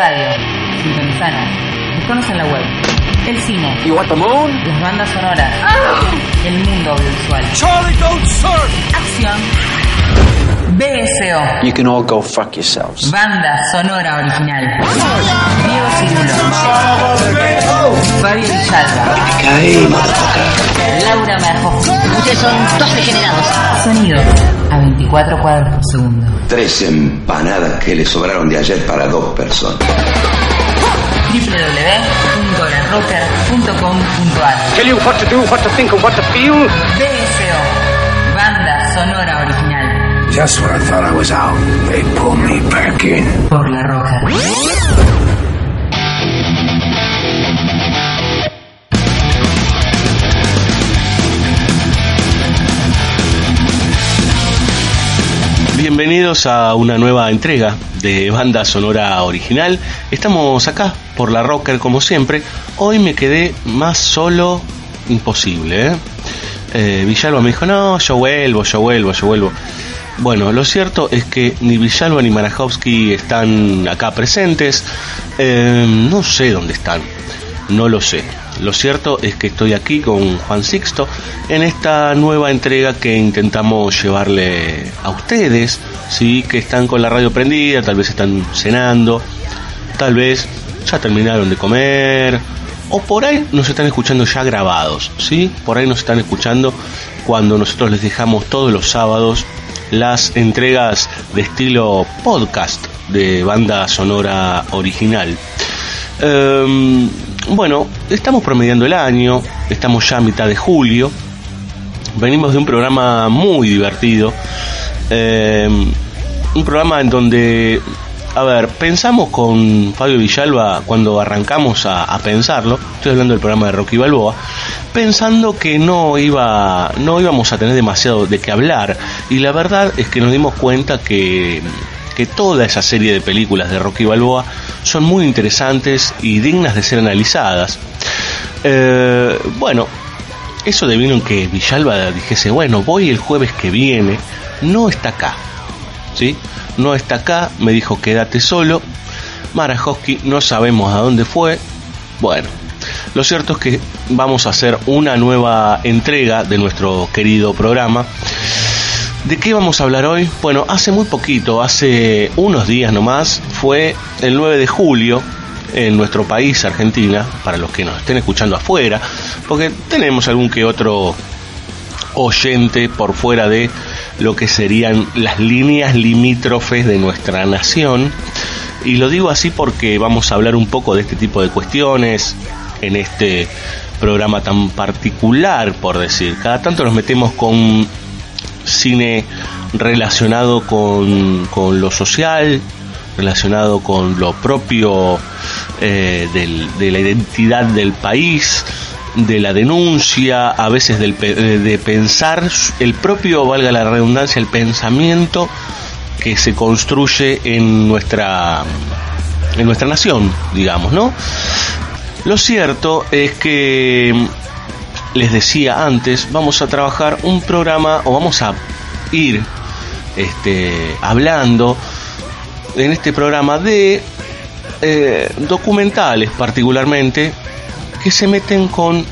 radio. Sintonizanos. Buscanos en la web. El cine. The moon? Las bandas sonoras. El mundo audiovisual. Charlie, don't surf! Acción. BSO. You can all go fuck yourselves. Banda sonora original. Diego Cirulo. Fabio Villalba. Laura Merjo. Ustedes son dos degenerados. Sonido a 24 cuadros por segundo. Tres empanadas que le sobraron de ayer para dos personas. www.larocker.com.ar Tell you what to do, what to think, and what to feel? BSO. Banda sonora original. Just when I thought I was out, they pulled me back in. Por la roca. Bienvenidos a una nueva entrega de banda sonora original. Estamos acá por la Rocker como siempre. Hoy me quedé más solo imposible. ¿eh? Eh, Villalba me dijo, no, yo vuelvo, yo vuelvo, yo vuelvo. Bueno, lo cierto es que ni Villalba ni Marajowski están acá presentes. Eh, no sé dónde están, no lo sé. Lo cierto es que estoy aquí con Juan Sixto en esta nueva entrega que intentamos llevarle a ustedes, sí, que están con la radio prendida, tal vez están cenando, tal vez ya terminaron de comer, o por ahí nos están escuchando ya grabados, sí, por ahí nos están escuchando cuando nosotros les dejamos todos los sábados las entregas de estilo podcast de banda sonora original. Em, bueno, estamos promediando el año, estamos ya a mitad de julio, venimos de un programa muy divertido, em, un programa en donde, a ver, pensamos con Fabio Villalba cuando arrancamos a, pensarlo, estoy hablando del programa de Rocky Balboa, pensando que no iba, no íbamos a tener demasiado de qué hablar, y la verdad es que nos dimos cuenta que que toda esa serie de películas de Rocky Balboa son muy interesantes y dignas de ser analizadas. Eh, bueno, eso devino en que Villalba dijese, bueno, voy el jueves que viene, no está acá, ¿sí? No está acá, me dijo quédate solo, Marajowski no sabemos a dónde fue, bueno, lo cierto es que vamos a hacer una nueva entrega de nuestro querido programa. ¿De qué vamos a hablar hoy? Bueno, hace muy poquito, hace unos días nomás, fue el 9 de julio en nuestro país, Argentina, para los que nos estén escuchando afuera, porque tenemos algún que otro oyente por fuera de lo que serían las líneas limítrofes de nuestra nación. Y lo digo así porque vamos a hablar un poco de este tipo de cuestiones en este programa tan particular, por decir. Cada tanto nos metemos con cine relacionado con, con lo social, relacionado con lo propio eh, del, de la identidad del país, de la denuncia, a veces del, eh, de pensar el propio, valga la redundancia, el pensamiento que se construye en nuestra en nuestra nación, digamos, ¿no? Lo cierto es que les decía antes, vamos a trabajar un programa o vamos a ir este, hablando en este programa de eh, documentales particularmente que se meten con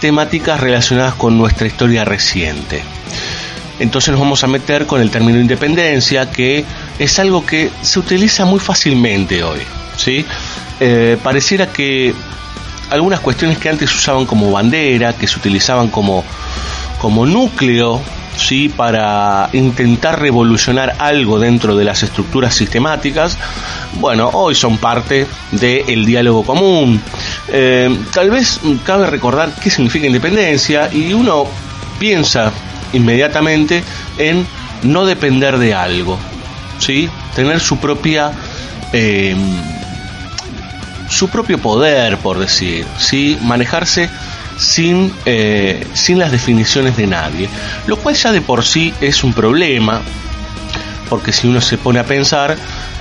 temáticas relacionadas con nuestra historia reciente. Entonces nos vamos a meter con el término independencia, que es algo que se utiliza muy fácilmente hoy. ¿sí? Eh, pareciera que algunas cuestiones que antes usaban como bandera, que se utilizaban como, como núcleo, ¿sí? para intentar revolucionar algo dentro de las estructuras sistemáticas, bueno, hoy son parte del diálogo común. Eh, tal vez cabe recordar qué significa independencia y uno piensa inmediatamente en no depender de algo, ¿sí? tener su propia... eh, su propio poder, por decir, ¿sí? manejarse sin, eh, sin las definiciones de nadie, lo cual ya de por sí es un problema, porque si uno se pone a pensar,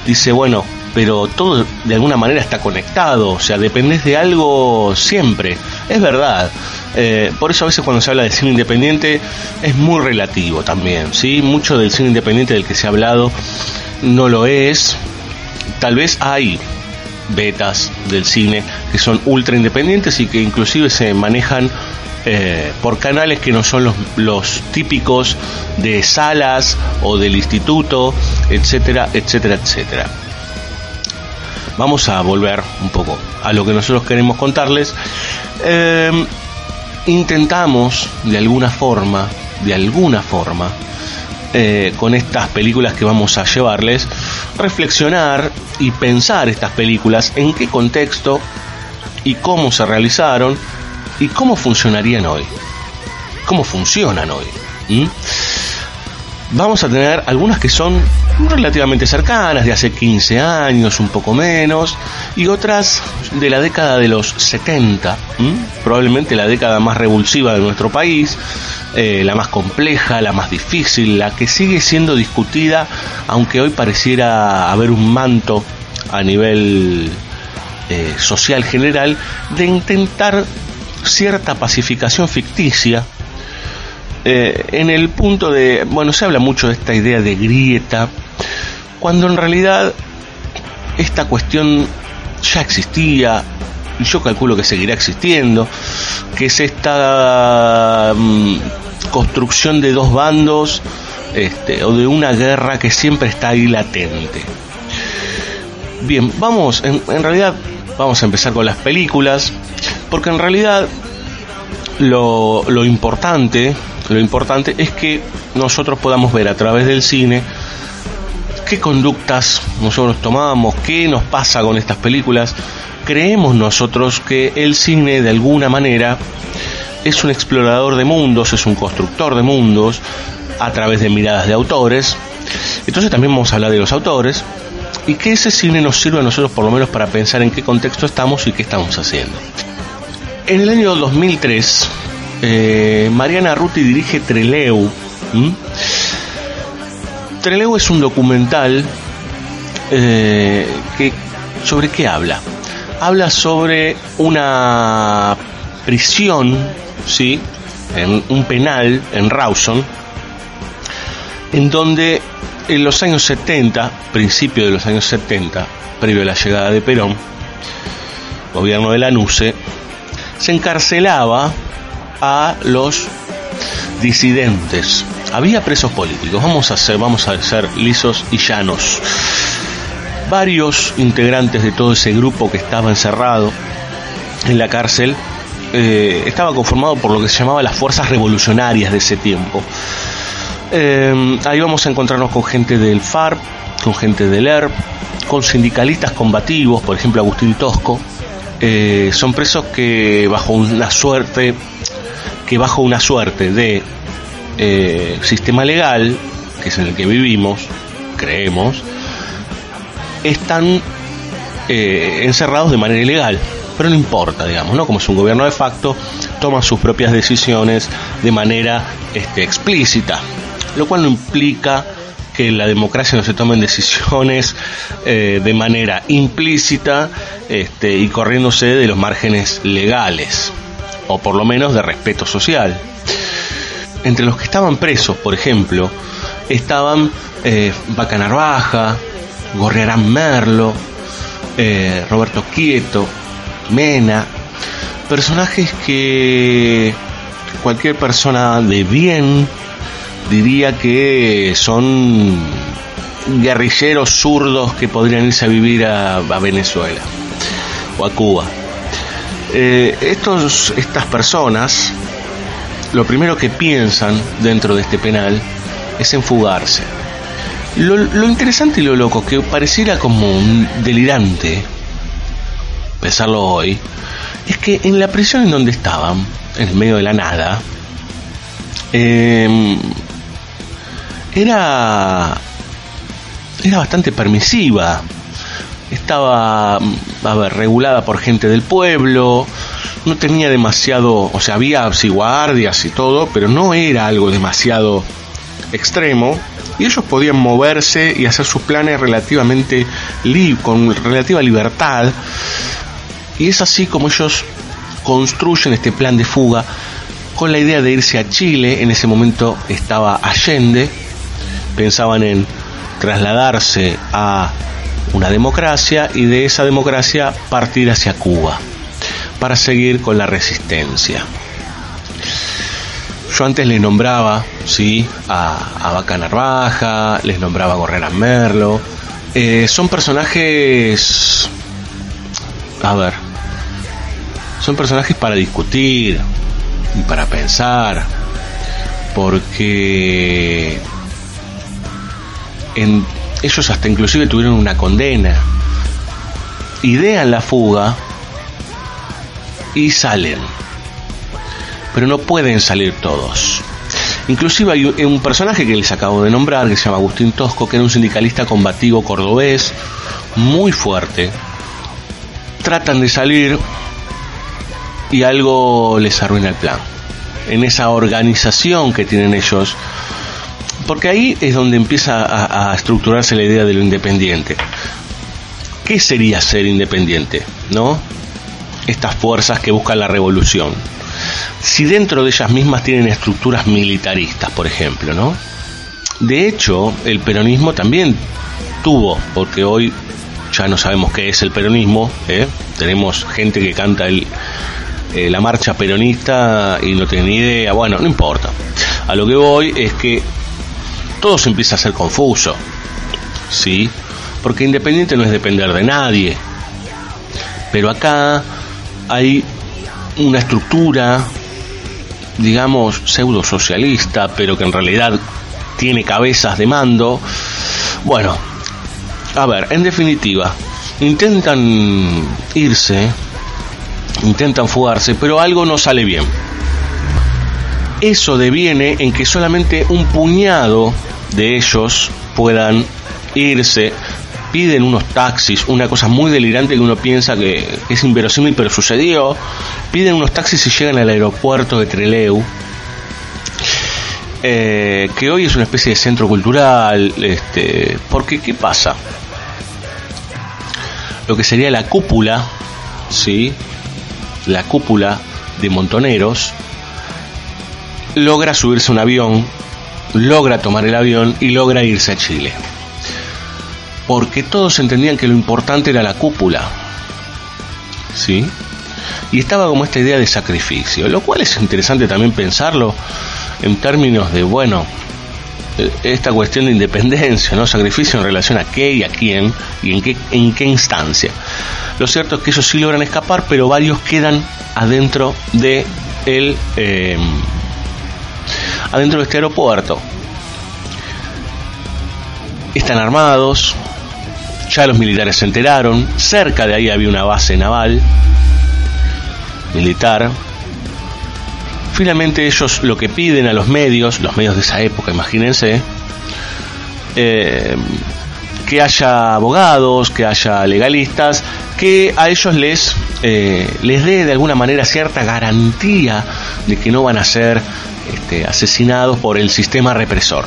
dice, bueno, pero todo de alguna manera está conectado, o sea, dependes de algo siempre, es verdad. Eh, por eso a veces cuando se habla de cine independiente es muy relativo también, ¿sí? Mucho del cine independiente del que se ha hablado no lo es, tal vez hay betas del cine que son ultra independientes y que inclusive se manejan eh, por canales que no son los, típicos de salas o del instituto, etcétera, etcétera, etcétera. Vamos a volver un poco a lo que nosotros queremos contarles. Eh, intentamos de alguna forma, de alguna forma, eh, con estas películas que vamos a llevarles, reflexionar y pensar estas películas en qué contexto y cómo se realizaron y cómo funcionarían hoy. Cómo funcionan hoy. Vamos a tener algunas que son relativamente cercanas, de hace 15 años, un poco menos, y otras de la década de los 70, probablemente la década más revulsiva de nuestro país, eh, la más compleja, la más difícil, la que sigue siendo discutida, aunque hoy pareciera haber un manto a nivel eh, social general de intentar cierta pacificación ficticia eh, en el punto de, bueno, se habla mucho de esta idea de grieta, cuando en realidad esta cuestión ya existía, y yo calculo que seguirá existiendo, que es esta mm, construcción de dos bandos este, o de una guerra que siempre está ahí latente. Bien, vamos, en, en realidad vamos a empezar con las películas, porque en realidad lo, lo importante, lo importante es que nosotros podamos ver a través del cine qué conductas nosotros tomamos, qué nos pasa con estas películas. Creemos nosotros que el cine de alguna manera es un explorador de mundos, es un constructor de mundos a través de miradas de autores. Entonces también vamos a hablar de los autores y que ese cine nos sirve a nosotros por lo menos para pensar en qué contexto estamos y qué estamos haciendo. En el año 2003, eh, Mariana Ruti dirige Treleu. Treleu es un documental eh, que sobre qué habla. Habla sobre una prisión, sí, en un penal en Rawson, en donde en los años 70, principio de los años 70, previo a la llegada de Perón, gobierno de la NUCE, se encarcelaba a los disidentes. Había presos políticos, vamos a ser, vamos a ser lisos y llanos. Varios integrantes de todo ese grupo que estaba encerrado en la cárcel eh, estaba conformado por lo que se llamaba las fuerzas revolucionarias de ese tiempo. Eh, ahí vamos a encontrarnos con gente del FARC, con gente del ERP, con sindicalistas combativos, por ejemplo Agustín Tosco, eh, son presos que bajo una suerte que bajo una suerte de eh, sistema legal que es en el que vivimos creemos están eh, encerrados de manera ilegal. Pero no importa digamos no como es un gobierno de facto toman sus propias decisiones de manera este, explícita lo cual no implica que en la democracia no se tomen decisiones eh, de manera implícita este, y corriéndose de los márgenes legales, o por lo menos de respeto social. Entre los que estaban presos, por ejemplo, estaban eh, Bacanarvaja, Gorriarán Merlo, eh, Roberto Quieto, Mena, personajes que cualquier persona de bien diría que son guerrilleros zurdos que podrían irse a vivir a, Venezuela o a Cuba. Eh, estos, estas personas, lo primero que piensan dentro de este penal es en fugarse. Lo, interesante y lo loco, que pareciera como un delirante, pensarlo hoy, es que en la prisión en donde estaban, en el medio de la nada, eh, era, era bastante permisiva. Estaba, a ver, regulada por gente del pueblo, no tenía demasiado, o sea, había guardias y todo, pero no era algo demasiado extremo y ellos podían moverse y hacer sus planes relativamente con relativa libertad y es así como ellos construyen este plan de fuga con la idea de irse a Chile en ese momento estaba Allende pensaban en trasladarse a una democracia y de esa democracia partir hacia Cuba para seguir con la resistencia. Yo antes les nombraba, sí, a, Vaca Narvaja, les nombraba a Gorrera Merlo. Eh, son personajes, a ver, son personajes para discutir y para pensar, porque en, ellos hasta inclusive tuvieron una condena, idean la fuga y salen pero no pueden salir todos. Inclusive hay un personaje que les acabo de nombrar, que se llama Agustín Tosco, que era un sindicalista combativo cordobés, muy fuerte. Tratan de salir y algo les arruina el plan. En esa organización que tienen ellos, porque ahí es donde empieza a, estructurarse la idea de lo independiente. ¿Qué sería ser independiente? ¿No? Estas fuerzas que buscan la revolución si dentro de ellas mismas tienen estructuras militaristas, por ejemplo, ¿no? De hecho, el peronismo también tuvo, porque hoy ya no sabemos qué es el peronismo, ¿eh? tenemos gente que canta el, eh, la marcha peronista y no tiene ni idea, bueno, no importa. A lo que voy es que todo se empieza a ser confuso, ¿sí? Porque independiente no es depender de nadie, pero acá hay una estructura, digamos, pseudo socialista, pero que en realidad tiene cabezas de mando. Bueno, a ver, en definitiva, intentan irse, intentan fugarse, pero algo no sale bien. Eso deviene en que solamente un puñado de ellos puedan irse piden unos taxis, una cosa muy delirante que uno piensa que es inverosímil, pero sucedió. Piden unos taxis y llegan al aeropuerto de Treleu, eh, que hoy es una especie de centro cultural. Este, porque, ¿qué pasa? Lo que sería la cúpula, ¿sí? La cúpula de Montoneros, logra subirse a un avión, logra tomar el avión y logra irse a Chile porque todos entendían que lo importante era la cúpula. ¿Sí? Y estaba como esta idea de sacrificio, lo cual es interesante también pensarlo en términos de, bueno, eh, esta cuestión de independencia, ¿no? Sacrificio en relación a qué y a quién y en qué, en qué instancia. Lo cierto es que ellos sí logran escapar, pero varios quedan adentro de el, eh, adentro de este aeropuerto. Están armados, ya los militares se enteraron, cerca de ahí había una base naval militar. Finalmente ellos lo que piden a los medios, los medios de esa época, imagínense, eh, que haya abogados, que haya legalistas, que a ellos les, eh, les dé de alguna manera cierta garantía de que no van a ser este, asesinados por el sistema represor.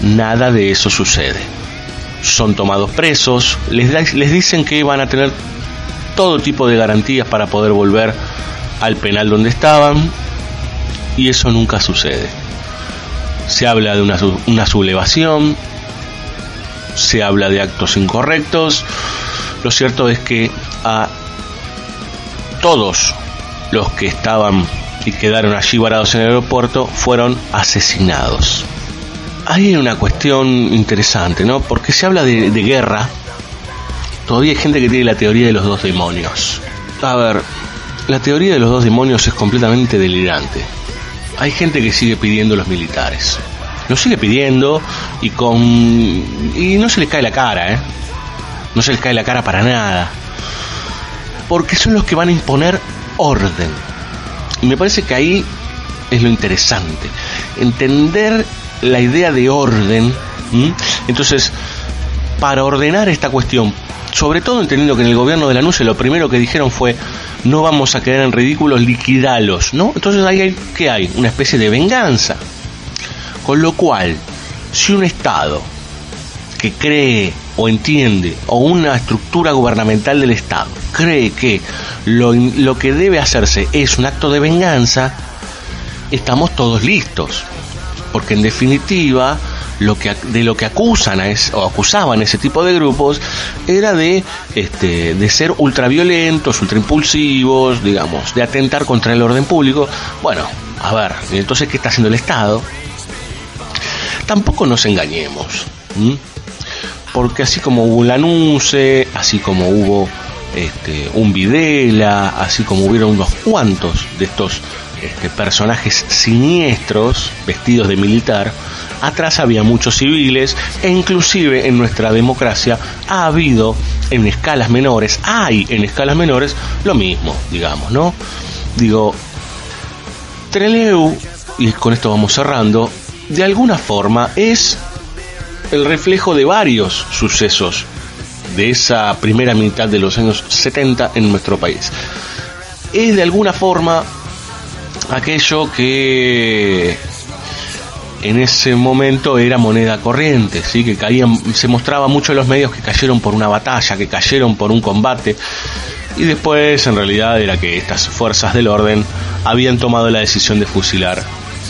Nada de eso sucede son tomados presos, les, les dicen que van a tener todo tipo de garantías para poder volver al penal donde estaban y eso nunca sucede. Se habla de una, una sublevación, se habla de actos incorrectos, lo cierto es que a todos los que estaban y quedaron allí varados en el aeropuerto fueron asesinados hay una cuestión interesante, ¿no? Porque se habla de, guerra. Todavía hay gente que tiene la teoría de los dos demonios. A ver, la teoría de los dos demonios es completamente delirante. Hay gente que sigue pidiendo los militares. Lo sigue pidiendo y con. y no se les cae la cara, ¿eh? No se les cae la cara para nada. Porque son los que van a imponer orden. Y me parece que ahí es lo interesante. Entender la idea de orden. Entonces, para ordenar esta cuestión, sobre todo entendiendo que en el gobierno de la NUCE lo primero que dijeron fue no vamos a quedar en ridículos, liquidalos, ¿no? Entonces ahí hay, ¿qué hay? Una especie de venganza. Con lo cual, si un Estado que cree o entiende, o una estructura gubernamental del Estado, cree que lo, lo que debe hacerse es un acto de venganza, estamos todos listos porque en definitiva lo que de lo que acusan a o acusaban ese tipo de grupos era de este de ser ultraviolentos, ultraimpulsivos, digamos, de atentar contra el orden público. Bueno, a ver, entonces qué está haciendo el Estado? Tampoco nos engañemos, porque así como hubo un Lanuse, así como hubo este, un Videla, así como hubieron unos cuantos de estos este, personajes siniestros vestidos de militar, atrás había muchos civiles e inclusive en nuestra democracia ha habido en escalas menores, hay en escalas menores lo mismo, digamos, ¿no? Digo, Treleu, y con esto vamos cerrando, de alguna forma es el reflejo de varios sucesos de esa primera mitad de los años 70 en nuestro país. Es de alguna forma aquello que en ese momento era moneda corriente, ¿sí? que caían, se mostraba mucho en los medios que cayeron por una batalla, que cayeron por un combate, y después en realidad era que estas fuerzas del orden habían tomado la decisión de fusilar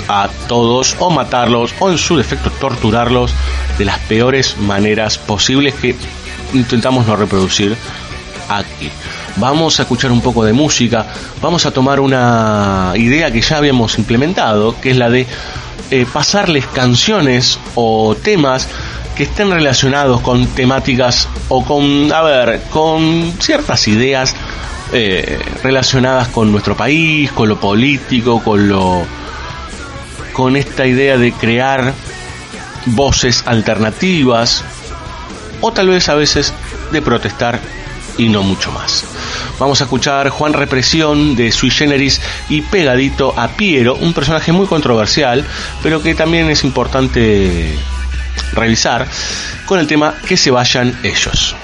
a todos o matarlos o en su defecto torturarlos de las peores maneras posibles que intentamos no reproducir aquí. Vamos a escuchar un poco de música, vamos a tomar una idea que ya habíamos implementado, que es la de eh, pasarles canciones o temas que estén relacionados con temáticas o con, a ver, con ciertas ideas eh, relacionadas con nuestro país, con lo político, con lo, con esta idea de crear voces alternativas o tal vez a veces de protestar y no mucho más. Vamos a escuchar Juan Represión de Sui Generis y pegadito a Piero, un personaje muy controversial, pero que también es importante revisar con el tema Que se vayan ellos.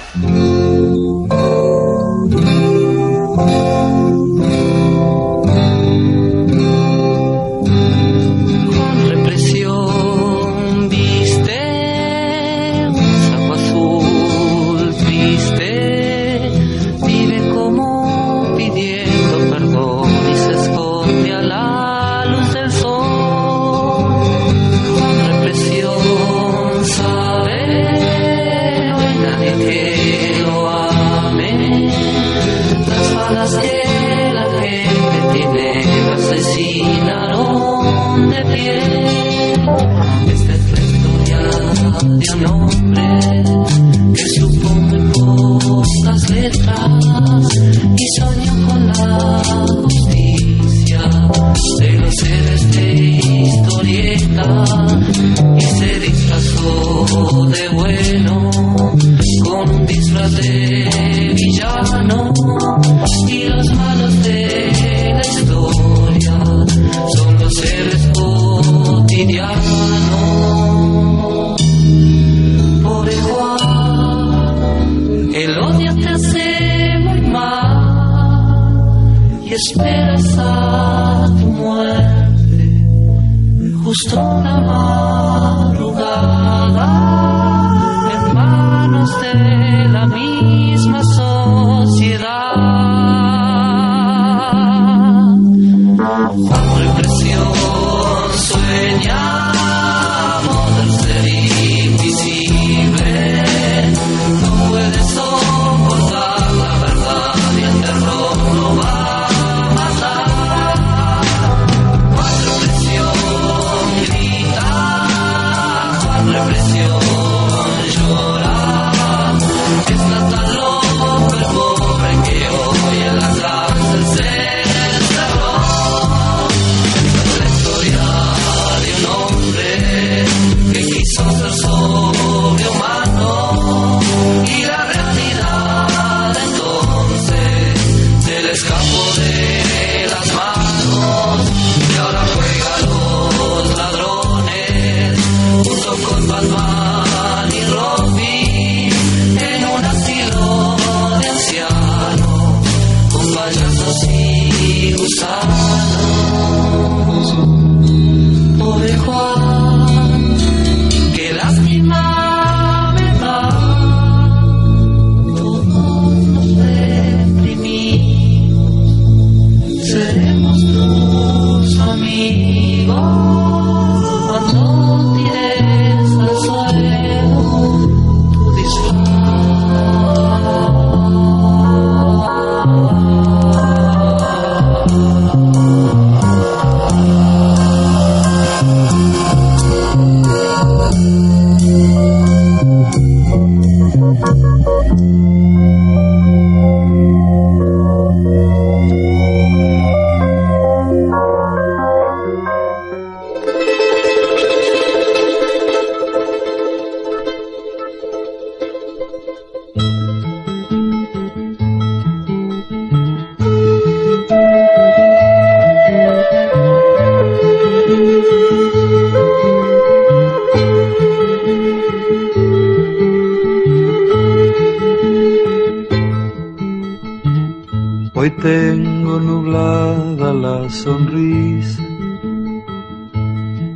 Hoy tengo nublada la sonrisa,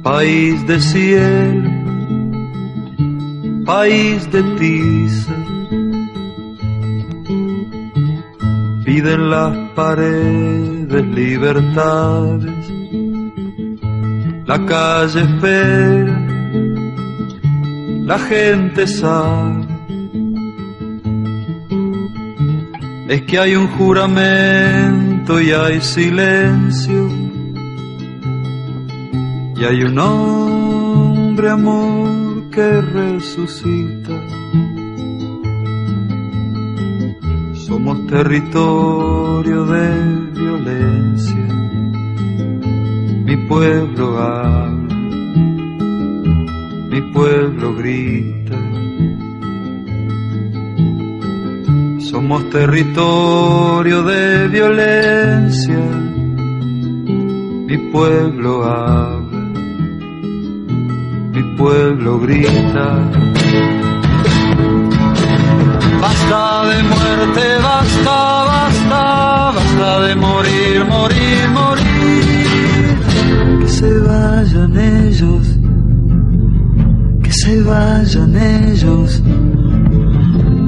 país de cielo, país de tiza. Piden las paredes libertades, la calle espera, la gente sabe es que hay un juramento y hay silencio. Y hay un hombre amor que resucita. Somos territorio de violencia. Mi pueblo habla, mi pueblo grita Somos territorio de violencia, mi pueblo habla, mi pueblo grita. Basta de muerte, basta, basta, basta de morir, morir, morir. Que se vayan ellos, que se vayan ellos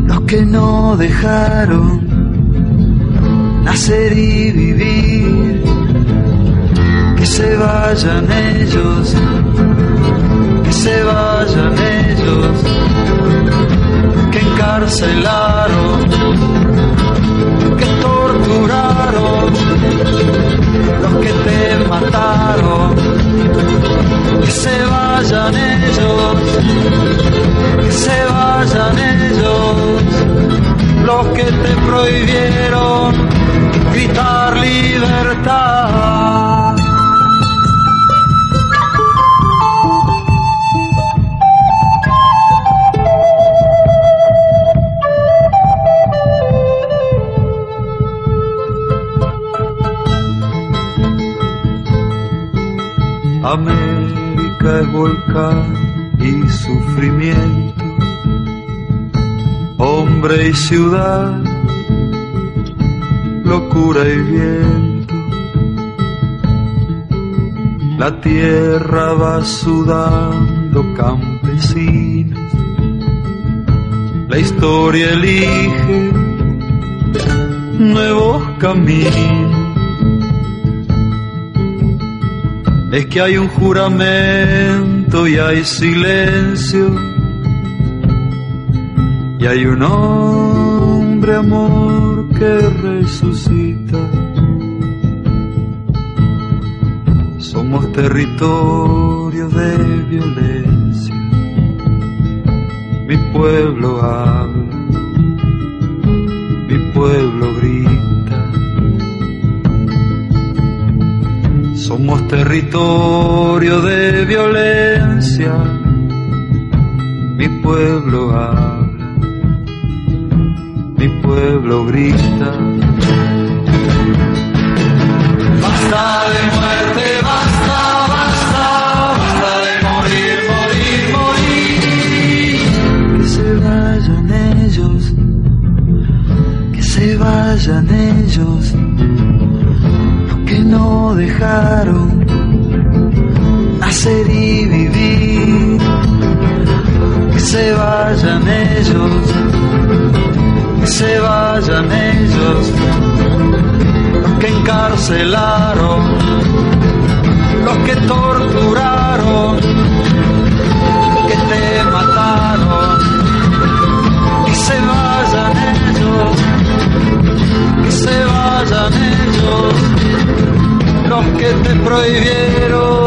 los que no dejaron nacer y vivir, que se vayan ellos, que se vayan ellos, que encarcelaron, que torturaron, que te mataron, que se vayan ellos, que se vayan ellos los que te prohibieron gritar libertad. Hombre y ciudad, locura y viento. La tierra va sudando campesinos, la historia elige nuevos caminos. Es que hay un juramento y hay silencio y hay un hombre amor que resucita. Somos territorio de violencia. Mi pueblo habla, mi pueblo Somos territorio de violencia. Mi pueblo habla pueblo grita. Basta de muerte, basta, basta, basta de morir, morir, morir. Que se vayan ellos, que se vayan ellos, dejaron nacer y vivir. Que se vayan ellos se vayan ellos, los que encarcelaron, los que torturaron, que te mataron, que se vayan ellos, que se vayan ellos, los que te prohibieron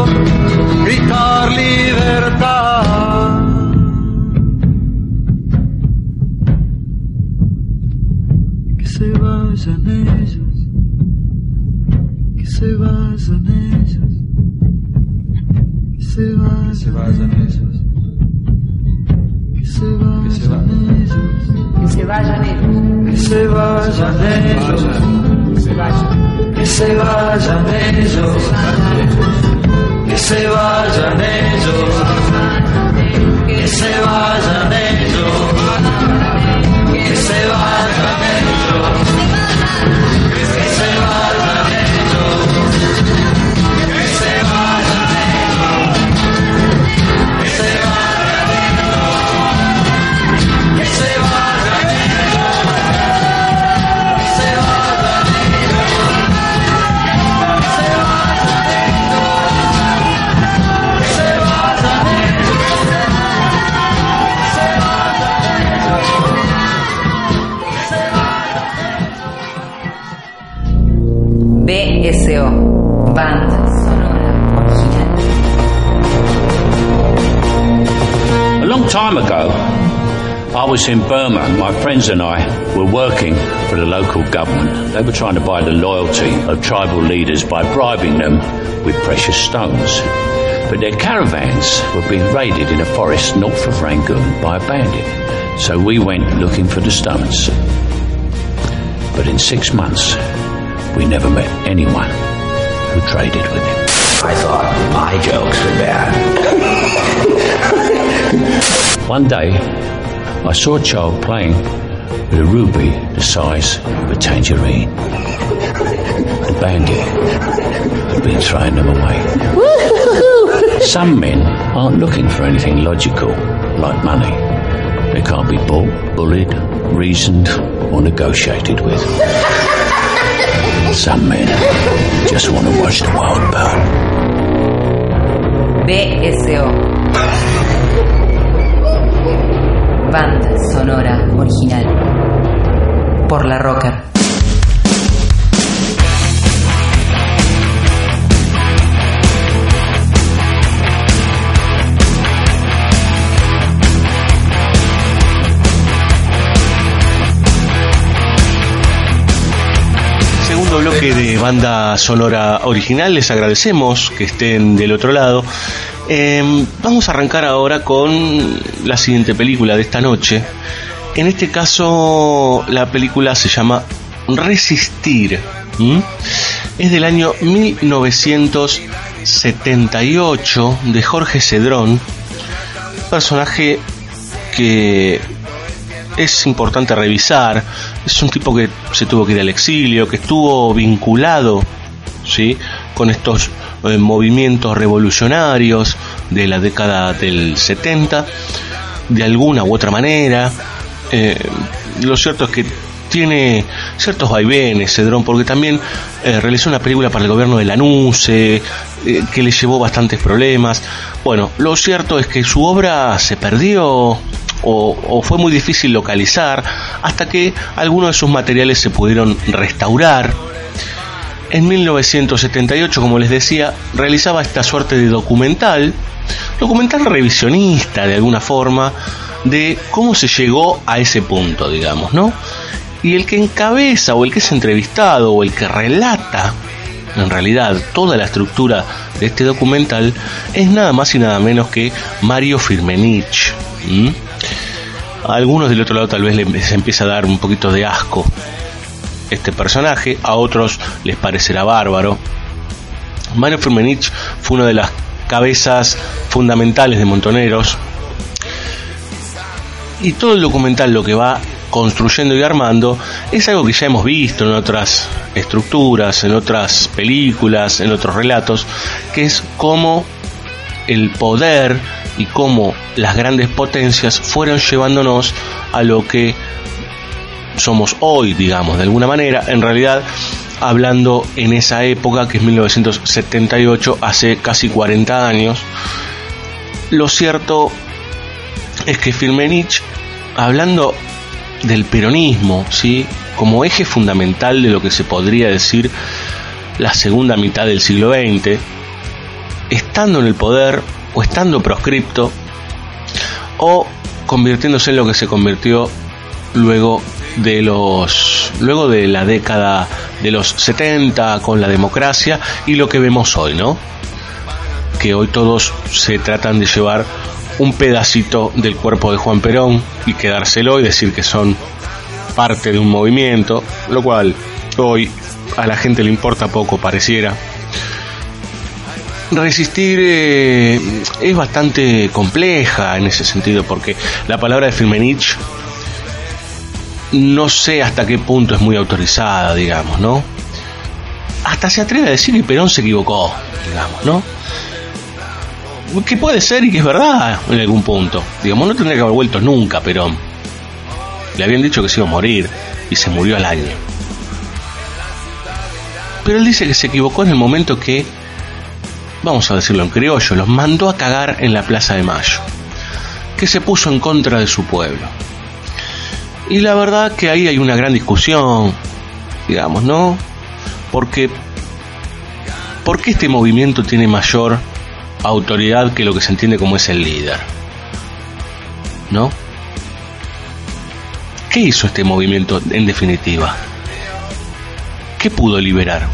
was in Burma. My friends and I were working for the local government. They were trying to buy the loyalty of tribal leaders by bribing them with precious stones. But their caravans were being raided in a forest north of Rangoon by a bandit. So we went looking for the stones. But in six months, we never met anyone who traded with him. I thought my jokes were bad. One day, I saw a child playing with a ruby the size of a tangerine. The bandit had been throwing them away. Some men aren't looking for anything logical, like money. They can't be bought, bullied, reasoned, or negotiated with. Some men just want to watch the world burn. BSO. Banda sonora original. Por la Rocker. Segundo bloque de banda sonora original, les agradecemos que estén del otro lado. Eh, vamos a arrancar ahora con la siguiente película de esta noche. En este caso, la película se llama Resistir. Es del año 1978 de Jorge Cedrón, personaje que es importante revisar. Es un tipo que se tuvo que ir al exilio, que estuvo vinculado ¿sí? con estos eh, movimientos revolucionarios de la década del 70, de alguna u otra manera. Eh, lo cierto es que tiene ciertos vaivenes, Cedrón, porque también eh, realizó una película para el gobierno de Lanuse, eh, que le llevó bastantes problemas. Bueno, lo cierto es que su obra se perdió o fue muy difícil localizar hasta que algunos de sus materiales se pudieron restaurar. En 1978, como les decía, realizaba esta suerte de documental, documental revisionista de alguna forma, de cómo se llegó a ese punto, digamos, ¿no? Y el que encabeza o el que es entrevistado o el que relata en realidad toda la estructura de este documental es nada más y nada menos que Mario Firmenich. A algunos del otro lado tal vez les empieza a dar un poquito de asco este personaje, a otros les parecerá bárbaro. Mario Firmenich fue una de las cabezas fundamentales de Montoneros y todo el documental lo que va construyendo y armando es algo que ya hemos visto en otras estructuras, en otras películas, en otros relatos, que es cómo el poder y cómo las grandes potencias fueron llevándonos a lo que somos hoy, digamos, de alguna manera, en realidad hablando en esa época, que es 1978, hace casi 40 años, lo cierto es que Firmenich, hablando del peronismo, ¿sí? como eje fundamental de lo que se podría decir la segunda mitad del siglo XX, estando en el poder o estando proscripto, o convirtiéndose en lo que se convirtió luego de los luego de la década de los 70 con la democracia y lo que vemos hoy, ¿no? Que hoy todos se tratan de llevar un pedacito del cuerpo de Juan Perón y quedárselo y decir que son parte de un movimiento, lo cual hoy a la gente le importa poco, pareciera. Resistir eh, es bastante compleja en ese sentido porque la palabra de Firmenich no sé hasta qué punto es muy autorizada, digamos, ¿no? Hasta se atreve a decir que Perón se equivocó, digamos, ¿no? Que puede ser y que es verdad en algún punto. Digamos, no tendría que haber vuelto nunca Perón. Le habían dicho que se iba a morir y se murió al año. Pero él dice que se equivocó en el momento que, vamos a decirlo en criollo, los mandó a cagar en la Plaza de Mayo. Que se puso en contra de su pueblo. Y la verdad que ahí hay una gran discusión, digamos, ¿no? Porque ¿por qué este movimiento tiene mayor autoridad que lo que se entiende como es el líder? ¿No? ¿Qué hizo este movimiento en definitiva? ¿Qué pudo liberar?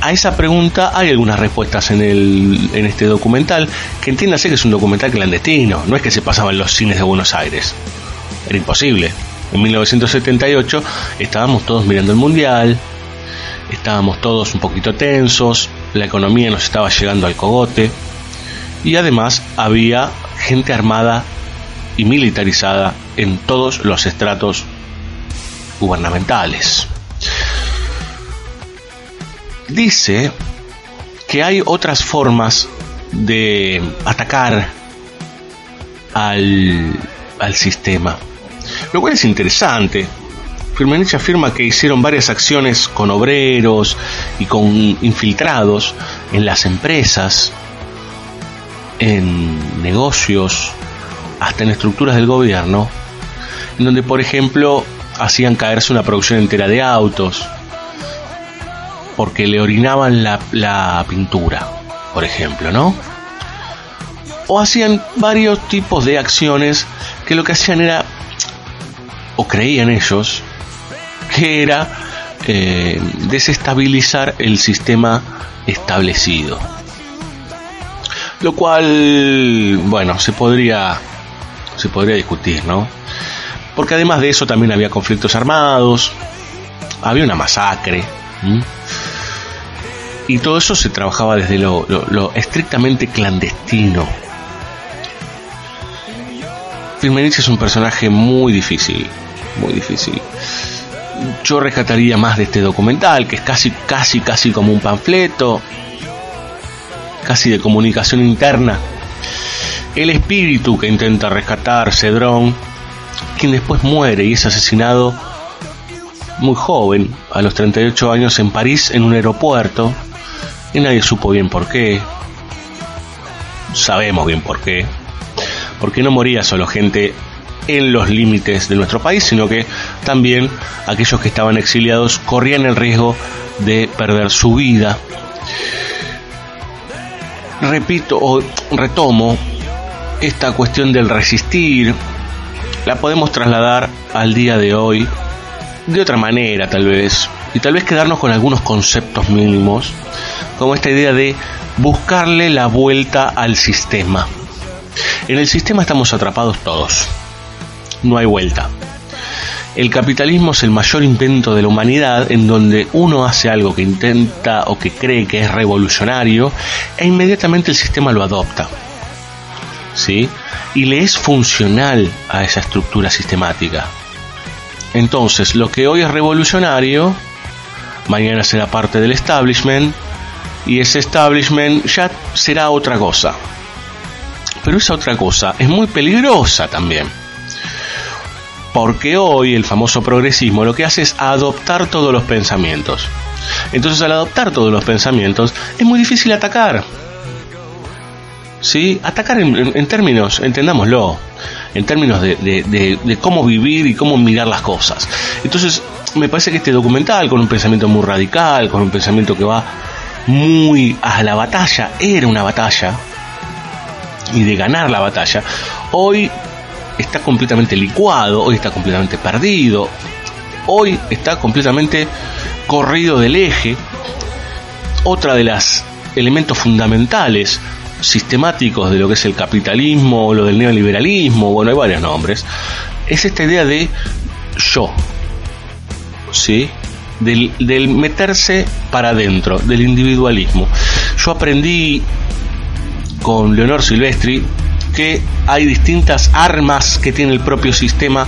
A esa pregunta hay algunas respuestas en, el, en este documental, que entiéndase que es un documental clandestino, no es que se pasaba en los cines de Buenos Aires. Era imposible. En 1978 estábamos todos mirando el Mundial, estábamos todos un poquito tensos, la economía nos estaba llegando al cogote y además había gente armada y militarizada en todos los estratos gubernamentales. Dice que hay otras formas de atacar al, al sistema, lo cual es interesante. Firmenich afirma que hicieron varias acciones con obreros y con infiltrados en las empresas, en negocios, hasta en estructuras del gobierno, en donde, por ejemplo, hacían caerse una producción entera de autos, porque le orinaban la, la pintura, por ejemplo, ¿no? O hacían varios tipos de acciones que lo que hacían era, o creían ellos, que era eh, desestabilizar el sistema establecido. Lo cual, bueno, se podría se podría discutir, ¿no? Porque además de eso también había conflictos armados, había una masacre, y todo eso se trabajaba desde lo, lo estrictamente clandestino. Firmenich es un personaje muy difícil, muy difícil. Yo rescataría más de este documental, que es casi, casi, casi como un panfleto, casi de comunicación interna el espíritu que intenta rescatar Cedrón, quien después muere y es asesinado muy joven, a los 38 años en París, en un aeropuerto, y nadie supo bien por qué. Sabemos bien por qué. Porque no moría solo gente en los límites de nuestro país, sino que también aquellos que estaban exiliados corrían el riesgo de perder su vida. Repito o retomo esta cuestión del resistir la podemos trasladar al día de hoy de otra manera tal vez y tal vez quedarnos con algunos conceptos mínimos como esta idea de buscarle la vuelta al sistema. En el sistema estamos atrapados todos. No hay vuelta. El capitalismo es el mayor invento de la humanidad en donde uno hace algo que intenta o que cree que es revolucionario e inmediatamente el sistema lo adopta. ¿sí? Y le es funcional a esa estructura sistemática. Entonces, lo que hoy es revolucionario, mañana será parte del establishment, y ese establishment ya será otra cosa. Pero esa otra cosa es muy peligrosa también. Porque hoy el famoso progresismo lo que hace es adoptar todos los pensamientos. Entonces al adoptar todos los pensamientos es muy difícil atacar. ¿sí? Atacar en, términos, entendámoslo, en términos de, cómo vivir y cómo mirar las cosas. Entonces, me parece que este documental, con un pensamiento muy radical, con un pensamiento que va muy a la batalla, era una batalla, y de ganar la batalla, hoy está completamente licuado, hoy está completamente perdido, hoy está completamente corrido del eje. Otra de las elementos fundamentales sistemáticos de lo que es el capitalismo lo del neoliberalismo, bueno, hay varios nombres, es esta idea de yo, ¿sí? Del, del meterse para adentro, del individualismo. Yo aprendí con Leonor Silvestri que hay distintas armas que tiene el propio sistema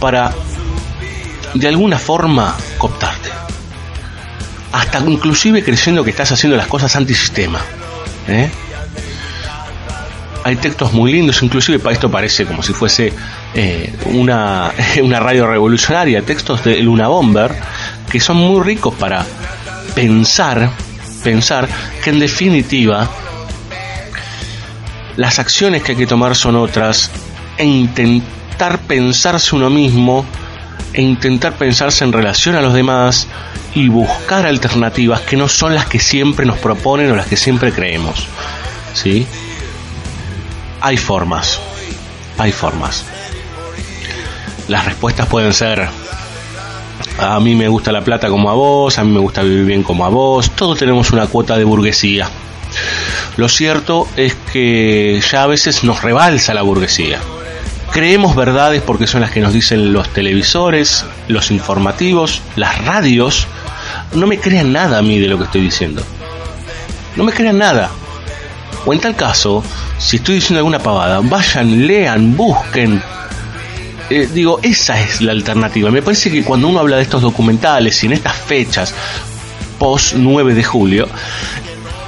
para de alguna forma cooptarte. Hasta inclusive creyendo que estás haciendo las cosas antisistema. ¿eh? hay textos muy lindos, inclusive para esto parece como si fuese eh, una, una radio revolucionaria, textos de Luna Bomber, que son muy ricos para pensar, pensar que en definitiva las acciones que hay que tomar son otras e intentar pensarse uno mismo e intentar pensarse en relación a los demás y buscar alternativas que no son las que siempre nos proponen o las que siempre creemos. ¿Sí? Hay formas, hay formas. Las respuestas pueden ser a mí me gusta la plata como a vos, a mí me gusta vivir bien como a vos, todos tenemos una cuota de burguesía. Lo cierto es que ya a veces nos rebalsa la burguesía. Creemos verdades porque son las que nos dicen los televisores, los informativos, las radios. No me crean nada a mí de lo que estoy diciendo. No me crean nada. O en tal caso, si estoy diciendo alguna pavada, vayan, lean, busquen, eh, digo, esa es la alternativa. Me parece que cuando uno habla de estos documentales y en estas fechas post 9 de julio,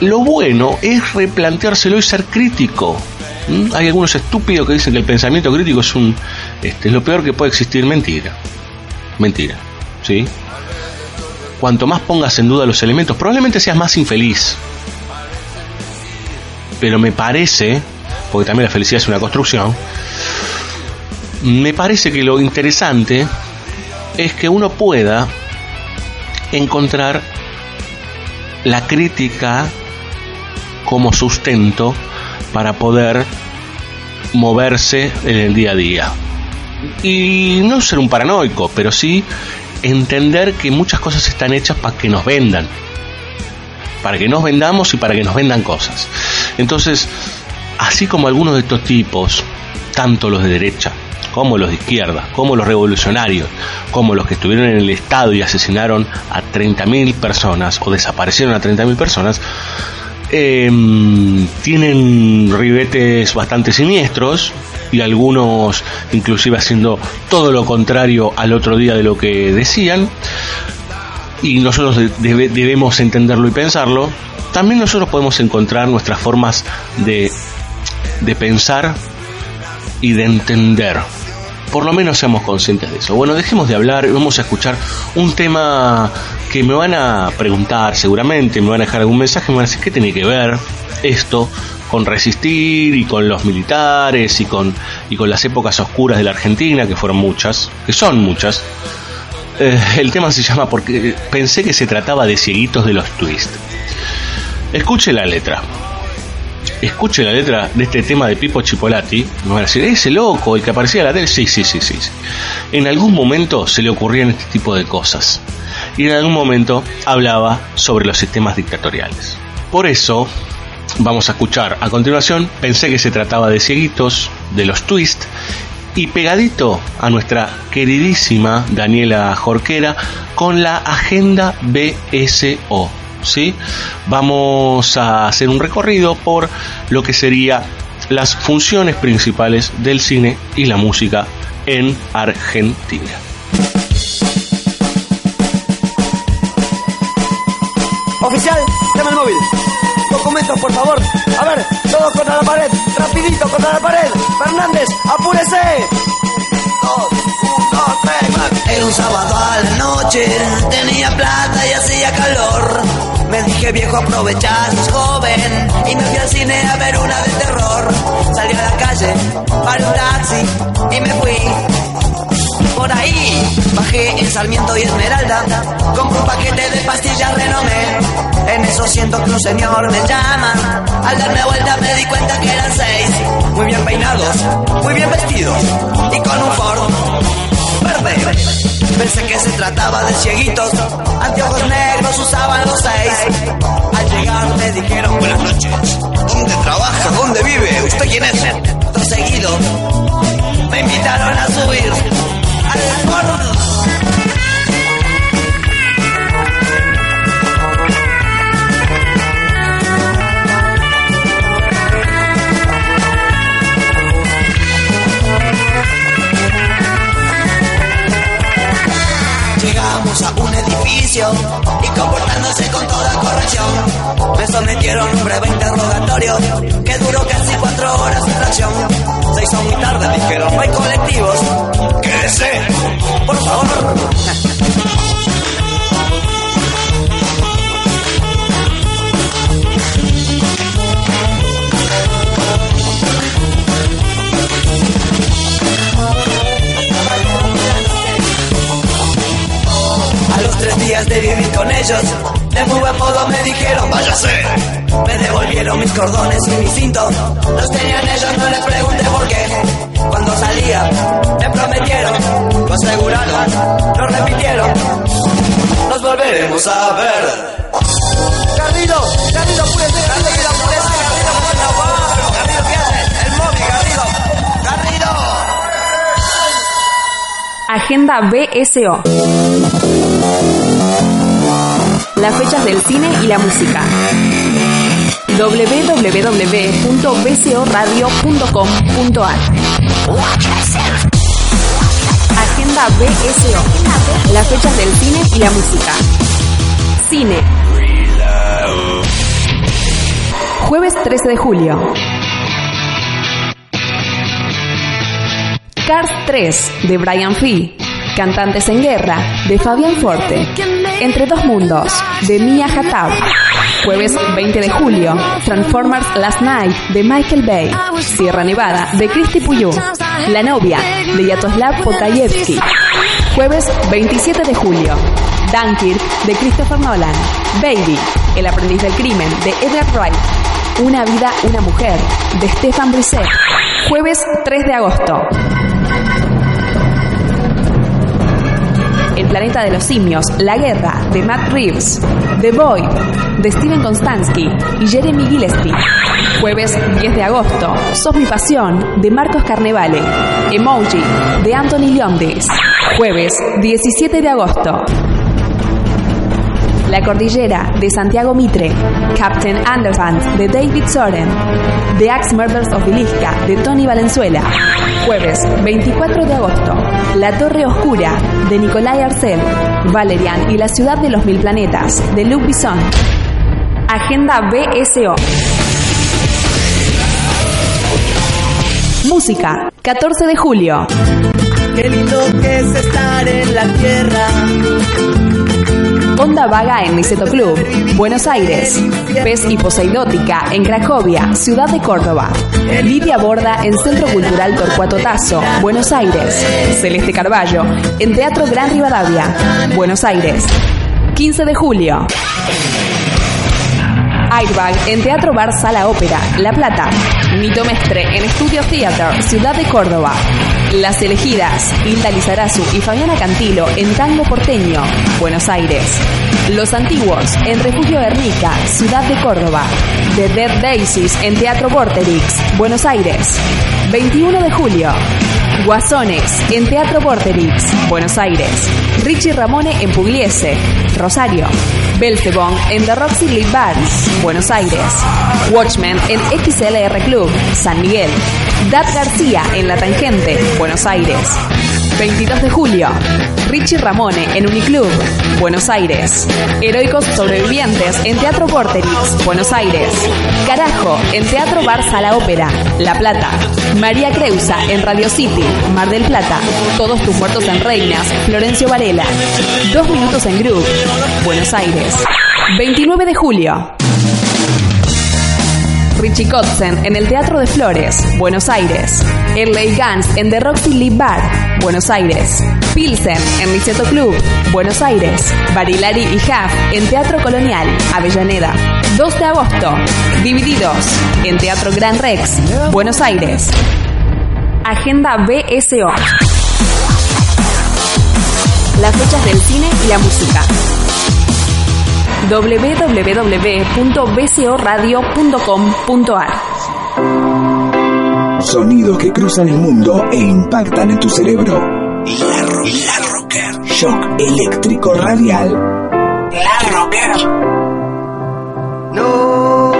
lo bueno es replanteárselo y ser crítico. ¿Mm? Hay algunos estúpidos que dicen que el pensamiento crítico es un este, es lo peor que puede existir. Mentira. Mentira. ¿Sí? Cuanto más pongas en duda los elementos, probablemente seas más infeliz. Pero me parece, porque también la felicidad es una construcción, me parece que lo interesante es que uno pueda encontrar la crítica como sustento para poder moverse en el día a día. Y no ser un paranoico, pero sí entender que muchas cosas están hechas para que nos vendan. Para que nos vendamos y para que nos vendan cosas. Entonces, así como algunos de estos tipos, tanto los de derecha como los de izquierda, como los revolucionarios, como los que estuvieron en el Estado y asesinaron a 30.000 personas o desaparecieron a 30.000 personas, em, tienen ribetes bastante siniestros y algunos inclusive haciendo todo lo contrario al otro día de lo que decían. Y nosotros debemos entenderlo y pensarlo, también nosotros podemos encontrar nuestras formas de, de pensar y de entender. Por lo menos seamos conscientes de eso. Bueno, dejemos de hablar y vamos a escuchar un tema que me van a preguntar seguramente, me van a dejar algún mensaje, me van a decir qué tiene que ver esto con resistir y con los militares y con, y con las épocas oscuras de la Argentina, que fueron muchas, que son muchas. Eh, el tema se llama porque pensé que se trataba de cieguitos de los twists. Escuche la letra escuche la letra de este tema de Pipo Chipolati, me van a decir, ese loco, el que aparecía en la tele, sí, sí, sí, sí. En algún momento se le ocurrían este tipo de cosas. Y en algún momento hablaba sobre los sistemas dictatoriales. Por eso, vamos a escuchar a continuación, pensé que se trataba de cieguitos, de los twists, y pegadito a nuestra queridísima Daniela Jorquera con la agenda BSO ¿sí? Vamos a hacer un recorrido por lo que sería las funciones principales del cine y la música en Argentina. Documentos, por favor. A ver, todos contra la pared. Rapidito contra la pared. Fernández, apúrese. Dos, tres, Era un sábado a la noche. Tenía plata y hacía calor me dije viejo aprovechar, joven Y me fui al cine a ver una de terror Salí a la calle, paré un taxi y me fui por ahí Bajé en Sarmiento y Esmeralda Compré un paquete de pastillas renomé En eso siento que un señor me llama Al darme vuelta me di cuenta que eran seis Muy bien peinados, muy bien vestidos Y con un Ford verde Pensé que se trataba de cieguitos, anteojos negros usaban los seis. Al llegar me dijeron buenas noches. ¿Dónde trabaja? ¿Dónde vive? ¿Usted quién es? Todo seguido me invitaron a subir al Ford y comportándose con toda corrección. Me sometieron un breve interrogatorio que duró casi cuatro horas de tracción. Se hizo muy tarde, dijeron, no hay colectivos. Quédese, por favor. De vivir con ellos. De muy buen modo me dijeron, váyase. Me devolvieron mis cordones y mi cinto. Los tenían ellos, no les pregunté por qué. Cuando salía, me prometieron, lo aseguraron, lo repitieron. Nos volveremos a ver. Garrido, Garrido, apúrese, Garrido, la apúrese, Garrido, por favor. Garrido, ¿qué haces? El móvil, Garrido. Garrido. Agenda BSO. Las fechas del cine y la música. www.bcoradio.com.ar Agenda BSO. Las fechas del cine y la música. Cine. Jueves 13 de julio. Cars 3 de Brian Fee. Cantantes en Guerra de Fabián Forte. Entre dos mundos de Mia Hatab. Jueves 20 de julio. Transformers Last Night de Michael Bay. Sierra Nevada de Christy Puyú. La novia de Yatoslav Pokayevsky. Jueves 27 de julio. Dunkirk de Christopher Nolan. Baby, El aprendiz del crimen de Edgar Wright. Una vida, una mujer de Stefan Brisset. Jueves 3 de agosto. Planeta de los simios, La guerra de Matt Reeves. The Boy de Steven Konstansky y Jeremy Gillespie. Jueves 10 de agosto. Sos mi pasión de Marcos Carnevale. Emoji de Anthony Leondis. Jueves 17 de agosto. La Cordillera de Santiago Mitre, Captain Underpants de David Soren, The Axe Murders of Villisca de Tony Valenzuela, jueves 24 de agosto, La Torre Oscura de Nicolai Arcel, Valerian y la Ciudad de los Mil Planetas de Luc Bisson, Agenda BSO. Música, 14 de julio. Qué lindo que es estar en la tierra. Onda Vaga en Niceto Club, Buenos Aires. Pez y Poseidótica en Cracovia, Ciudad de Córdoba. Lidia Borda en Centro Cultural Torcuato Tazo, Buenos Aires. Celeste Carballo en Teatro Gran Rivadavia, Buenos Aires. 15 de julio. Airbag en Teatro Bar Sala Ópera, La Plata. Mito Mestre en Estudio Theater, Ciudad de Córdoba. Las elegidas, Hilda Lizarazu y Fabiana Cantilo en Tango Porteño, Buenos Aires. Los Antiguos en Refugio Guernica, Ciudad de Córdoba. The Dead Daisies en Teatro Vorterix, Buenos Aires. 21 de julio. Guasones en Teatro Vorterix, Buenos Aires. Richie Ramone en Pugliese, Rosario. Belzebón en The Roxy Live Buenos Aires. Watchmen en XLR Club, San Miguel. Dat García en La Tangente, Buenos Aires. 22 de julio. Richie Ramone en Uniclub, Buenos Aires. Heroicos Sobrevivientes en Teatro Vorterix, Buenos Aires. Carajo en Teatro Bar Sala Ópera, La Plata. María Creusa en Radio City, Mar del Plata. Todos tus muertos en Reinas, Florencio Varela. Dos minutos en Group, Buenos Aires. 29 de julio. Richie Kotzen en el Teatro de Flores, Buenos Aires. Erley Gans en The Roxy Live Bar, Buenos Aires. Pilsen en Niceto Club, Buenos Aires. Barilari y Huff en Teatro Colonial, Avellaneda. 2 de agosto. Divididos en Teatro Gran Rex, Buenos Aires. Agenda BSO. Las fechas del cine y la música www.bcoradio.com.ar Sonidos que cruzan el mundo e impactan en tu cerebro. La, ro la Rocker. Shock eléctrico radial. La Rocker. No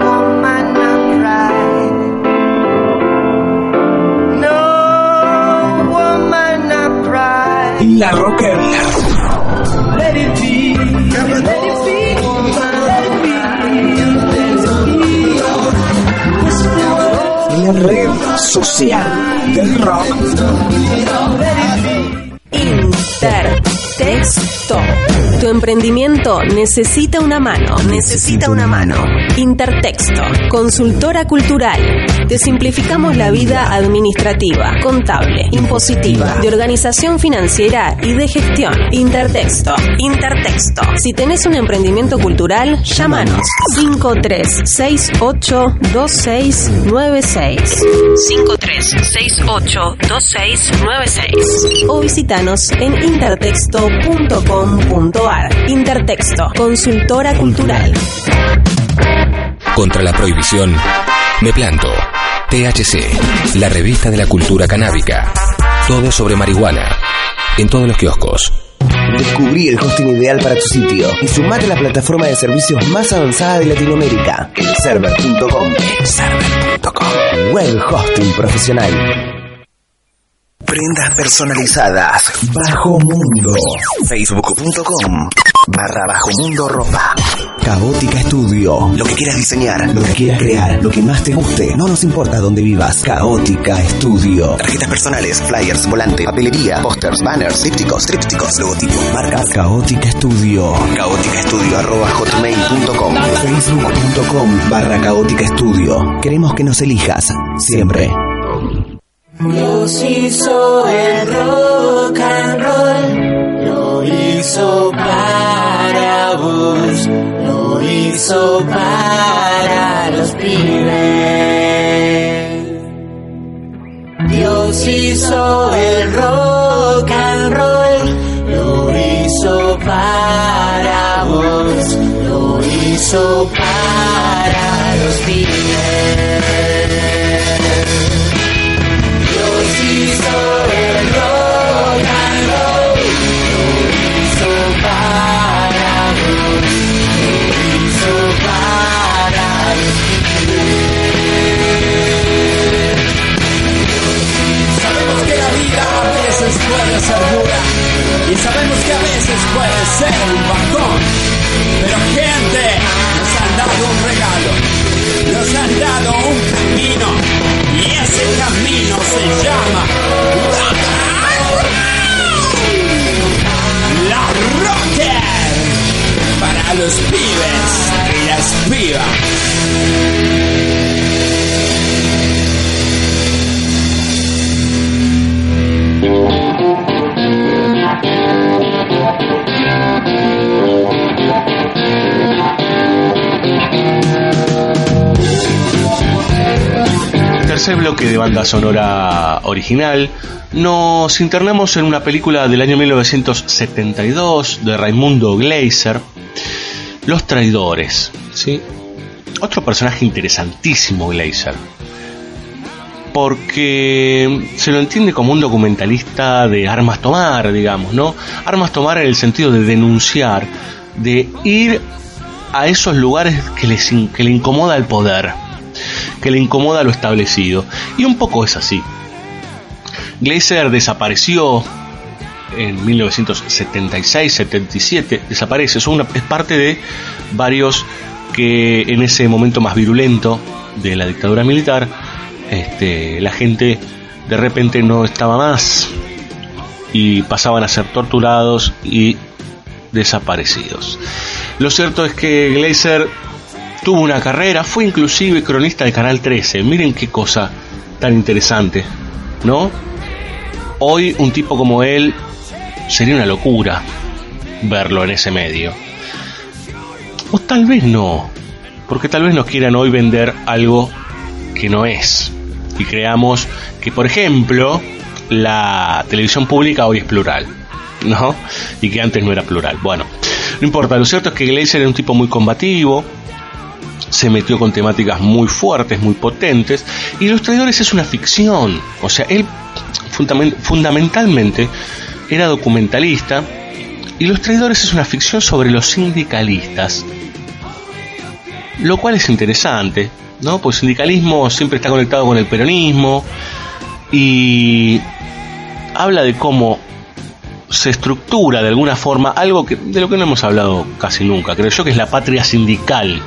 woman not cry. No woman not cry. La Rocker. Red social del rock. Intertexto. Tu emprendimiento necesita una mano. Necesita una mano. Intertexto. Consultora cultural. Te simplificamos la vida administrativa, contable, impositiva, de organización financiera y de gestión. Intertexto. Intertexto. Si tenés un emprendimiento cultural, llámanos 53682696. 53682696 o visitanos en intertexto.com.ar. Intertexto, consultora cultural. Contra la prohibición, me planto. THC, la revista de la cultura canábica. Todo sobre marihuana. En todos los kioscos. Descubrí el hosting ideal para tu sitio y sumate a la plataforma de servicios más avanzada de Latinoamérica, elserver.com. Elserver.com. Web hosting profesional. Prendas personalizadas. Bajo Mundo. Facebook.com. Barra Bajo Mundo Ropa. Caótica Estudio. Lo que quieras diseñar, lo que quieras crear, lo que más te guste. No nos importa dónde vivas. Caótica Estudio. Tarjetas personales, flyers, volante, papelería, pósters, banners, trípticos, trípticos, logotipos, marcas. Caótica Estudio. Caótica Estudio arroba hotmail.com. Facebook.com barra Caótica Estudio. Queremos que nos elijas. Siempre. Dios hizo el rock and roll, lo hizo para vos, lo hizo para los pibes. Dios hizo el rock and roll, lo hizo para vos, lo hizo para los pibes. Puede ser dura y sabemos que a veces puede ser un bajón, pero gente nos han dado un regalo, nos han dado un camino y ese camino se llama La Rocker. Para los pibes y las pibas. Tercer bloque de banda sonora original, nos internamos en una película del año 1972 de Raimundo Gleiser, Los Traidores. ¿sí? Otro personaje interesantísimo, Gleiser, porque se lo entiende como un documentalista de armas tomar, digamos, ¿no? Armas tomar en el sentido de denunciar, de ir a esos lugares que, les, que le incomoda el poder que le incomoda lo establecido. Y un poco es así. Glazer desapareció en 1976-77, desaparece, es, una, parte de varios que en ese momento más virulento de la dictadura militar, este, la gente de repente no estaba más y pasaban a ser torturados y desaparecidos. Lo cierto es que Glazer tuvo una carrera, fue inclusive cronista de Canal 13. Miren qué cosa tan interesante, ¿no? Hoy un tipo como él sería una locura verlo en ese medio. O tal vez no, porque tal vez nos quieran hoy vender algo que no es. Y creamos que, por ejemplo, la televisión pública hoy es plural, ¿no? Y que antes no era plural. Bueno, no importa, lo cierto es que Glazer era un tipo muy combativo, se metió con temáticas muy fuertes, muy potentes, y Los Traidores es una ficción, o sea, él fundamentalmente era documentalista, y Los Traidores es una ficción sobre los sindicalistas, lo cual es interesante, ¿no? Pues el sindicalismo siempre está conectado con el peronismo, y habla de cómo se estructura de alguna forma algo que, de lo que no hemos hablado casi nunca, creo yo que es la patria sindical,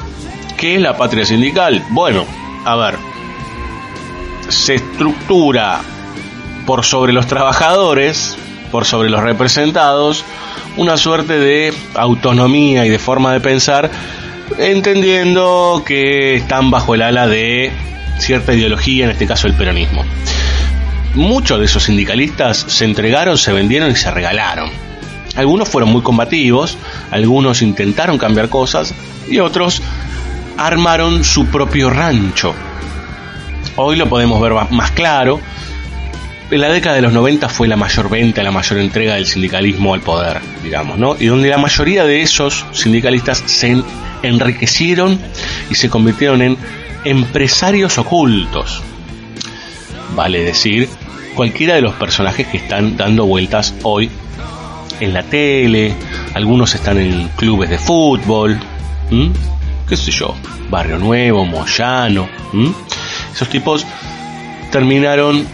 ¿Qué es la patria sindical? Bueno, a ver, se estructura por sobre los trabajadores por sobre los representados, una suerte de autonomía y de forma de pensar, entendiendo que están bajo el ala de cierta ideología, en este caso el peronismo. Muchos de esos sindicalistas se entregaron, se vendieron y se regalaron. Algunos fueron muy combativos, algunos intentaron cambiar cosas y otros armaron su propio rancho. Hoy lo podemos ver más claro. En la década de los 90 fue la mayor venta, la mayor entrega del sindicalismo al poder, digamos, ¿no? Y donde la mayoría de esos sindicalistas se enriquecieron y se convirtieron en empresarios ocultos. Vale decir, cualquiera de los personajes que están dando vueltas hoy en la tele, algunos están en clubes de fútbol, qué sé yo, Barrio Nuevo, Moyano. Esos tipos terminaron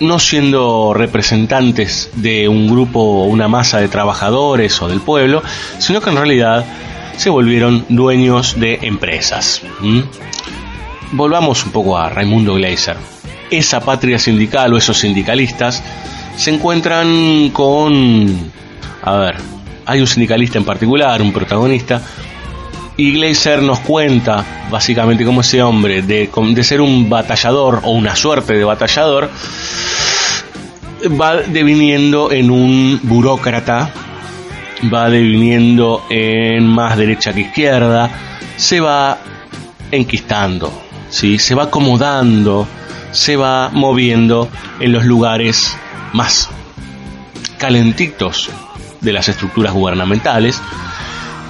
no siendo representantes de un grupo o una masa de trabajadores o del pueblo, sino que en realidad se volvieron dueños de empresas. Volvamos un poco a Raimundo Gleiser. Esa patria sindical o esos sindicalistas se encuentran con... A ver, hay un sindicalista en particular, un protagonista, y Glazer nos cuenta básicamente cómo ese hombre, de, de ser un batallador o una suerte de batallador, va deviniendo en un burócrata, va deviniendo en más derecha que izquierda, se va enquistando, ¿sí? se va acomodando, se va moviendo en los lugares más calentitos de las estructuras gubernamentales.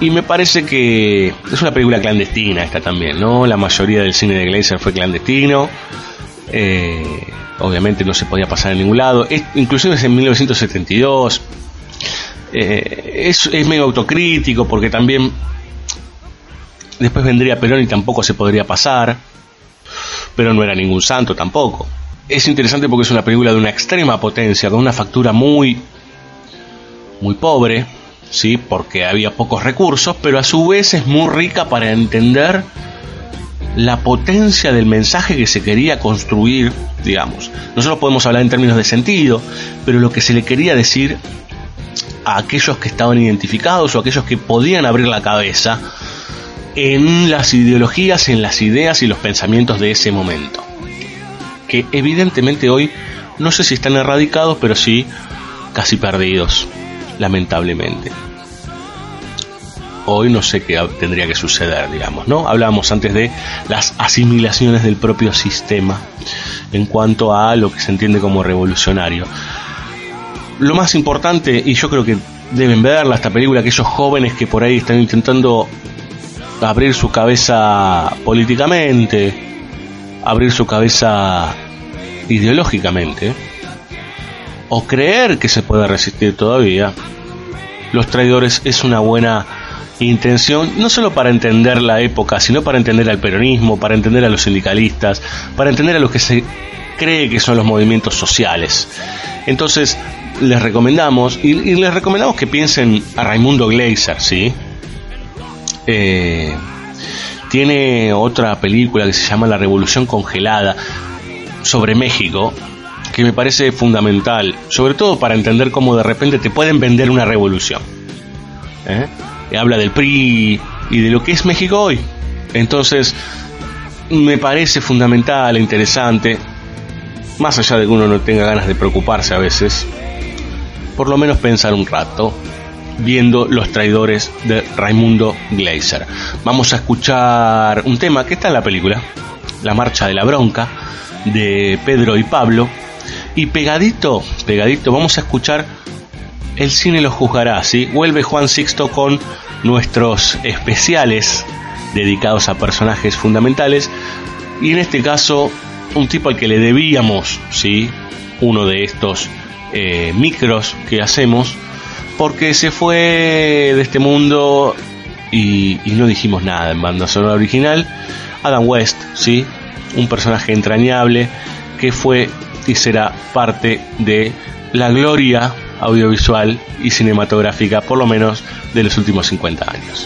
Y me parece que es una película clandestina esta también, ¿no? La mayoría del cine de Glazer fue clandestino. Eh, obviamente no se podía pasar en ningún lado. Es, inclusive es en 1972. Eh, es, es medio autocrítico porque también después vendría Perón y tampoco se podría pasar. Pero no era ningún santo tampoco es interesante porque es una película de una extrema potencia, con una factura muy, muy pobre, ¿sí? porque había pocos recursos, pero a su vez es muy rica para entender la potencia del mensaje que se quería construir, digamos. Nosotros podemos hablar en términos de sentido, pero lo que se le quería decir a aquellos que estaban identificados o aquellos que podían abrir la cabeza en las ideologías, en las ideas y los pensamientos de ese momento que evidentemente hoy no sé si están erradicados, pero sí casi perdidos, lamentablemente. Hoy no sé qué tendría que suceder, digamos, ¿no? Hablábamos antes de las asimilaciones del propio sistema en cuanto a lo que se entiende como revolucionario. Lo más importante, y yo creo que deben verla esta película, aquellos jóvenes que por ahí están intentando abrir su cabeza políticamente, abrir su cabeza ideológicamente o creer que se puede resistir todavía, los traidores es una buena intención, no solo para entender la época, sino para entender al peronismo, para entender a los sindicalistas, para entender a los que se cree que son los movimientos sociales. Entonces, les recomendamos, y, les recomendamos que piensen a Raimundo Gleiser, ¿sí? Eh, tiene otra película que se llama La Revolución Congelada sobre México, que me parece fundamental, sobre todo para entender cómo de repente te pueden vender una revolución. ¿Eh? Habla del PRI y de lo que es México hoy. Entonces, me parece fundamental, e interesante, más allá de que uno no tenga ganas de preocuparse a veces, por lo menos pensar un rato viendo Los Traidores de Raimundo Gleiser. Vamos a escuchar un tema que está en la película, La Marcha de la Bronca, de Pedro y Pablo. Y pegadito, pegadito, vamos a escuchar El cine lo juzgará, ¿sí? Vuelve Juan Sixto con nuestros especiales dedicados a personajes fundamentales. Y en este caso, un tipo al que le debíamos, ¿sí? Uno de estos eh, micros que hacemos porque se fue de este mundo y, no dijimos nada en banda sonora original. Adam West, ¿sí? Un personaje entrañable que fue y será parte de la gloria audiovisual y cinematográfica, por lo menos de los últimos 50 años.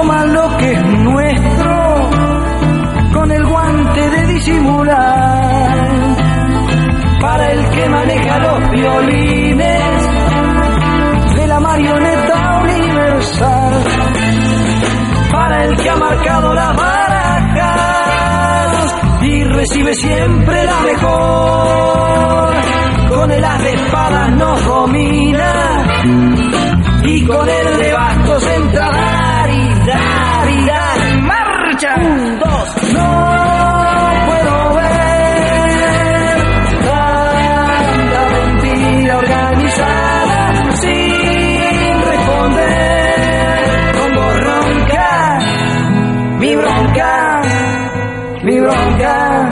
toman lo que es nuestro con el guante de disimular. Para el que maneja los violines de la marioneta universal. Para el que ha marcado las barajas y recibe siempre la mejor. Con el as de espadas nos domina y con el de bastos entra Un, dos, no puedo ver tanta mentira organizada sin responder con voz ronca, mi bronca, mi bronca,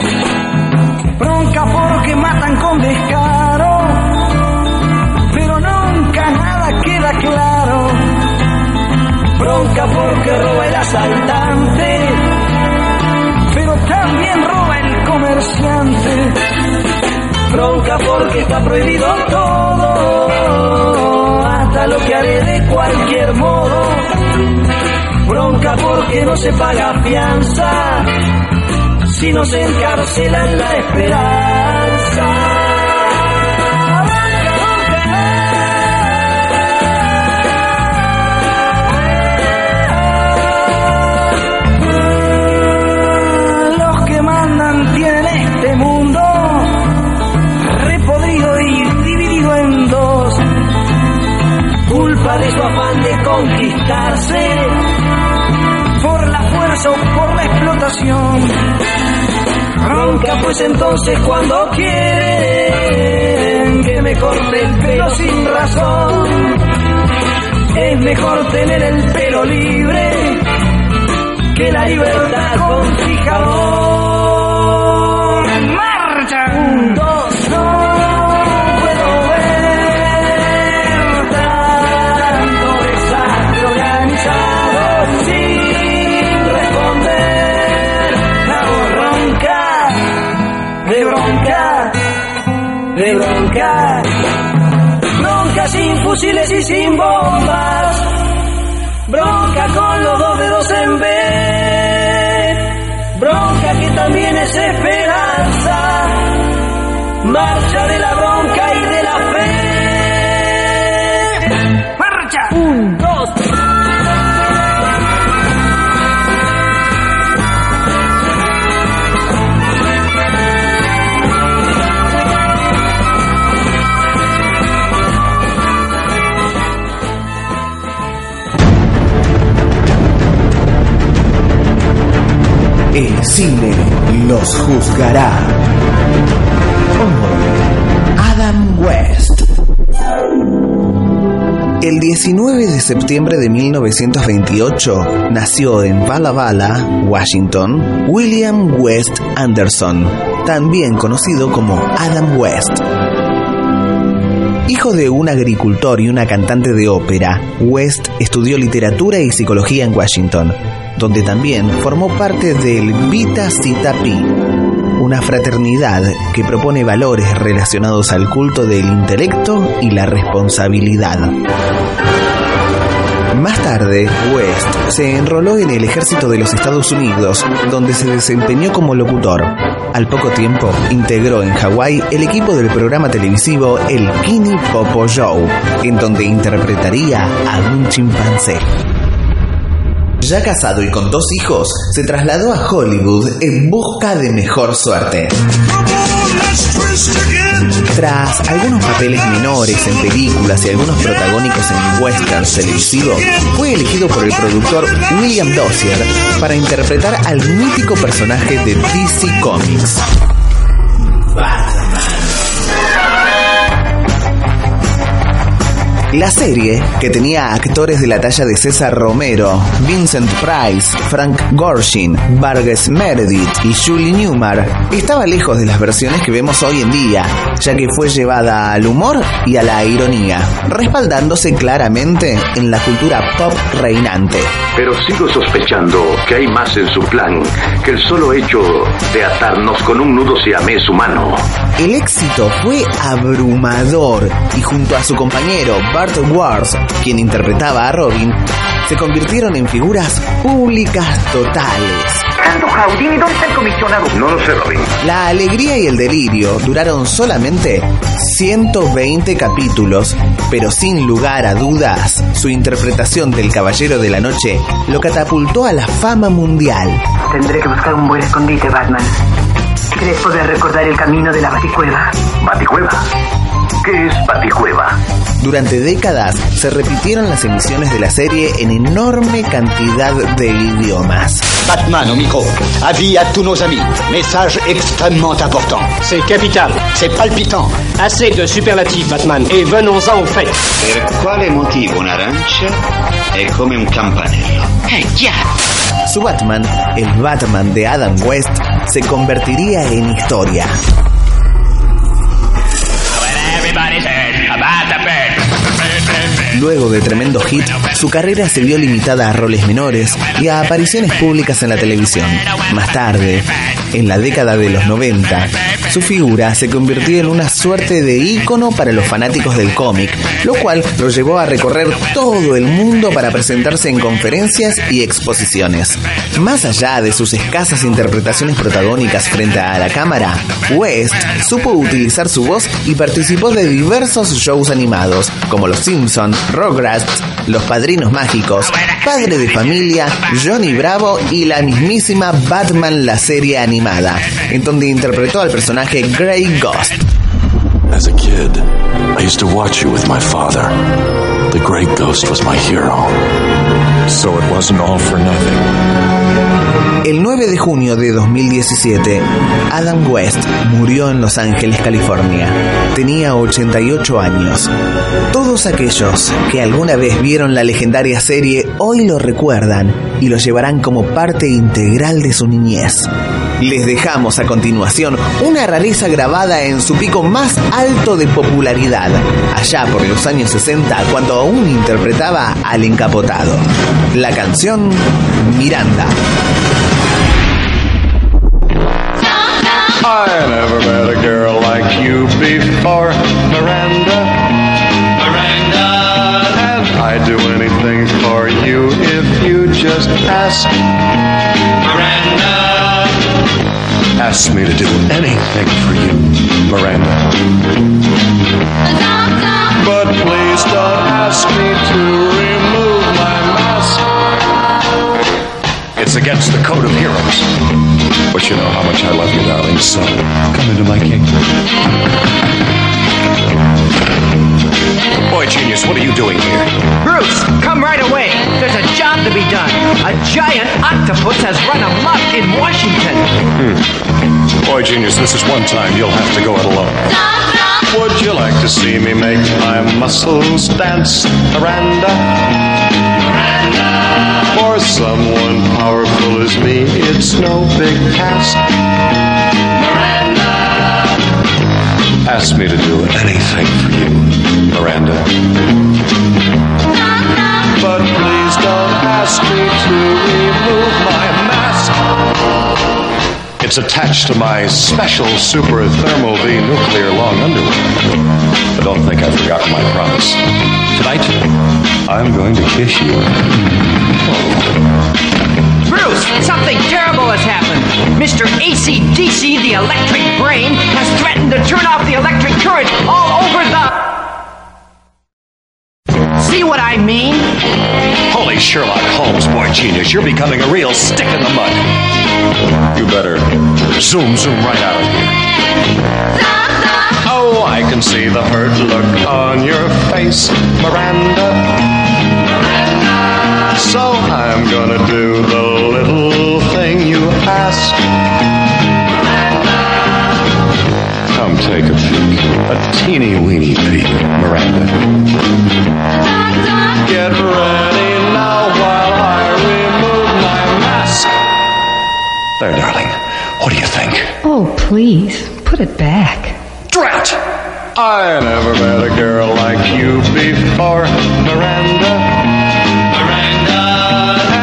bronca porque matan con descaro, pero nunca nada queda claro, bronca porque roba el asaltante, bronca porque está prohibido todo, hasta lo que haré de cualquier modo, bronca porque no se paga fianza, si no se encarcela en la esperanza. Su afán de conquistarse por la fuerza o por la explotación. Ronca pues entonces cuando quieren que me corte el pelo sin razón. Es mejor tener el pelo libre que la libertad con fijador. ¡Marcha! Un, dos, no bronca, bronca sin fusiles y sin bombas. Bronca con los dos dedos en B. Bronca que también es esperanza. Marcha de la bronca cine los juzgará. Adam West. El 19 de septiembre de 1928 nació en Bala Bala, Washington, William West Anderson, también conocido como Adam West. Hijo de un agricultor y una cantante de ópera, West estudió literatura y psicología en Washington, donde también formó parte del Vita Zeta Pi, una fraternidad que propone valores relacionados al culto del intelecto y la responsabilidad. Más tarde, West se enroló en el ejército de los Estados Unidos, donde se desempeñó como locutor. Al poco tiempo, integró en Hawái el equipo del programa televisivo El Kini Popo Show, en donde interpretaría a un chimpancé. Ya casado y con dos hijos, se trasladó a Hollywood en busca de mejor suerte. Tras algunos papeles menores en películas y algunos protagónicos en westerns televisivos, fue elegido por el productor William Dozier para interpretar al mítico personaje de DC Comics. La serie, que tenía actores de la talla de César Romero, Vincent Price, Frank Gorshin, Vargas Meredith y Julie Newmar, estaba lejos de las versiones que vemos hoy en día, ya que fue llevada al humor y a la ironía, respaldándose claramente en la cultura pop reinante. Pero sigo sospechando que hay más en su plan que el solo hecho de atarnos con un nudo siamés humano. El éxito fue abrumador y junto a su compañero Bart Wars, quien interpretaba a Robin, se convirtieron en figuras públicas totales. Jaudini, ¿dónde está el comisionado? No lo sé, Robin. La alegría y el delirio duraron solamente 120 capítulos, pero sin lugar a dudas, su interpretación del Caballero de la Noche lo catapultó a la fama mundial. Tendré que buscar un buen escondite, Batman. ¿Crees poder recordar el camino de la Baticueva? ¿Baticueva? ¿Qué es Baticueva? Durante décadas se repitieron las emisiones de la serie en enorme cantidad de idiomas. Batman, amigo, avis à tous nos amis. Message extrêmement important. C'est capital. C'est palpitant. Assez de superlatifs, Batman, et venons-en au fait. Per quale motivo un'arancia è come un campanello? È chiaro. Su Batman, el Batman de Adam West, se convertiría en historia. Luego de tremendo hit, su carrera se vio limitada a roles menores y a apariciones públicas en la televisión. Más tarde, en la década de los 90, su figura se convirtió en una suerte de ícono para los fanáticos del cómic, lo cual lo llevó a recorrer todo el mundo para presentarse en conferencias y exposiciones. Más allá de sus escasas interpretaciones protagónicas frente a la cámara, West supo utilizar su voz y participó de diversos shows animados, como Los Simpson, Rugrats, Los Padrinos Mágicos, Padre de Familia, Johnny Bravo y la mismísima Batman la serie animada, en donde interpretó al personaje Grey Ghost. El 9 de junio de 2017, Adam West murió en Los Ángeles, California. Tenía 88 años. Todos aquellos que alguna vez vieron la legendaria serie hoy lo recuerdan y lo llevarán como parte integral de su niñez. Les dejamos a continuación una rareza grabada en su pico más alto de popularidad, allá por los años 60 cuando aún interpretaba al encapotado. La canción Miranda. I never met a girl like you before, Miranda. Miranda. And I'd do anything for you if you just ask. Miranda. Ask me to do anything for you, Miranda. But please don't ask me to remove It's against the code of heroes. But you know how much I love you, darling, so come into my kingdom. Boy, genius, what are you doing here? Bruce, come right away. There's a job to be done. A giant octopus has run amok in Washington. Hmm. Boy, genius, this is one time you'll have to go it alone. Would you like to see me make my muscles dance, Miranda? For someone powerful as me, it's no big task. Miranda! Ask me to do anything for you, Miranda. But please don't ask me to remove my mask. It's attached to my special super thermal V nuclear long underwear. But don't think I've forgotten my promise. Tonight, I'm going to kiss you. Bruce, something terrible has happened. Mr. ACDC, the electric brain, has threatened to turn off the electric current all over the. See what I mean? Holy Sherlock Holmes, boy genius, you're becoming a real stick in the mud. You better zoom, zoom right out of here. Oh, I can see the hurt look on your face, Miranda. So I'm gonna do the little thing you ask. take a peek, a teeny weeny peek, Miranda. Get ready now while I remove my mask. There, darling. What do you think? Oh, please, put it back. Drat! I never met a girl like you before, Miranda. Miranda!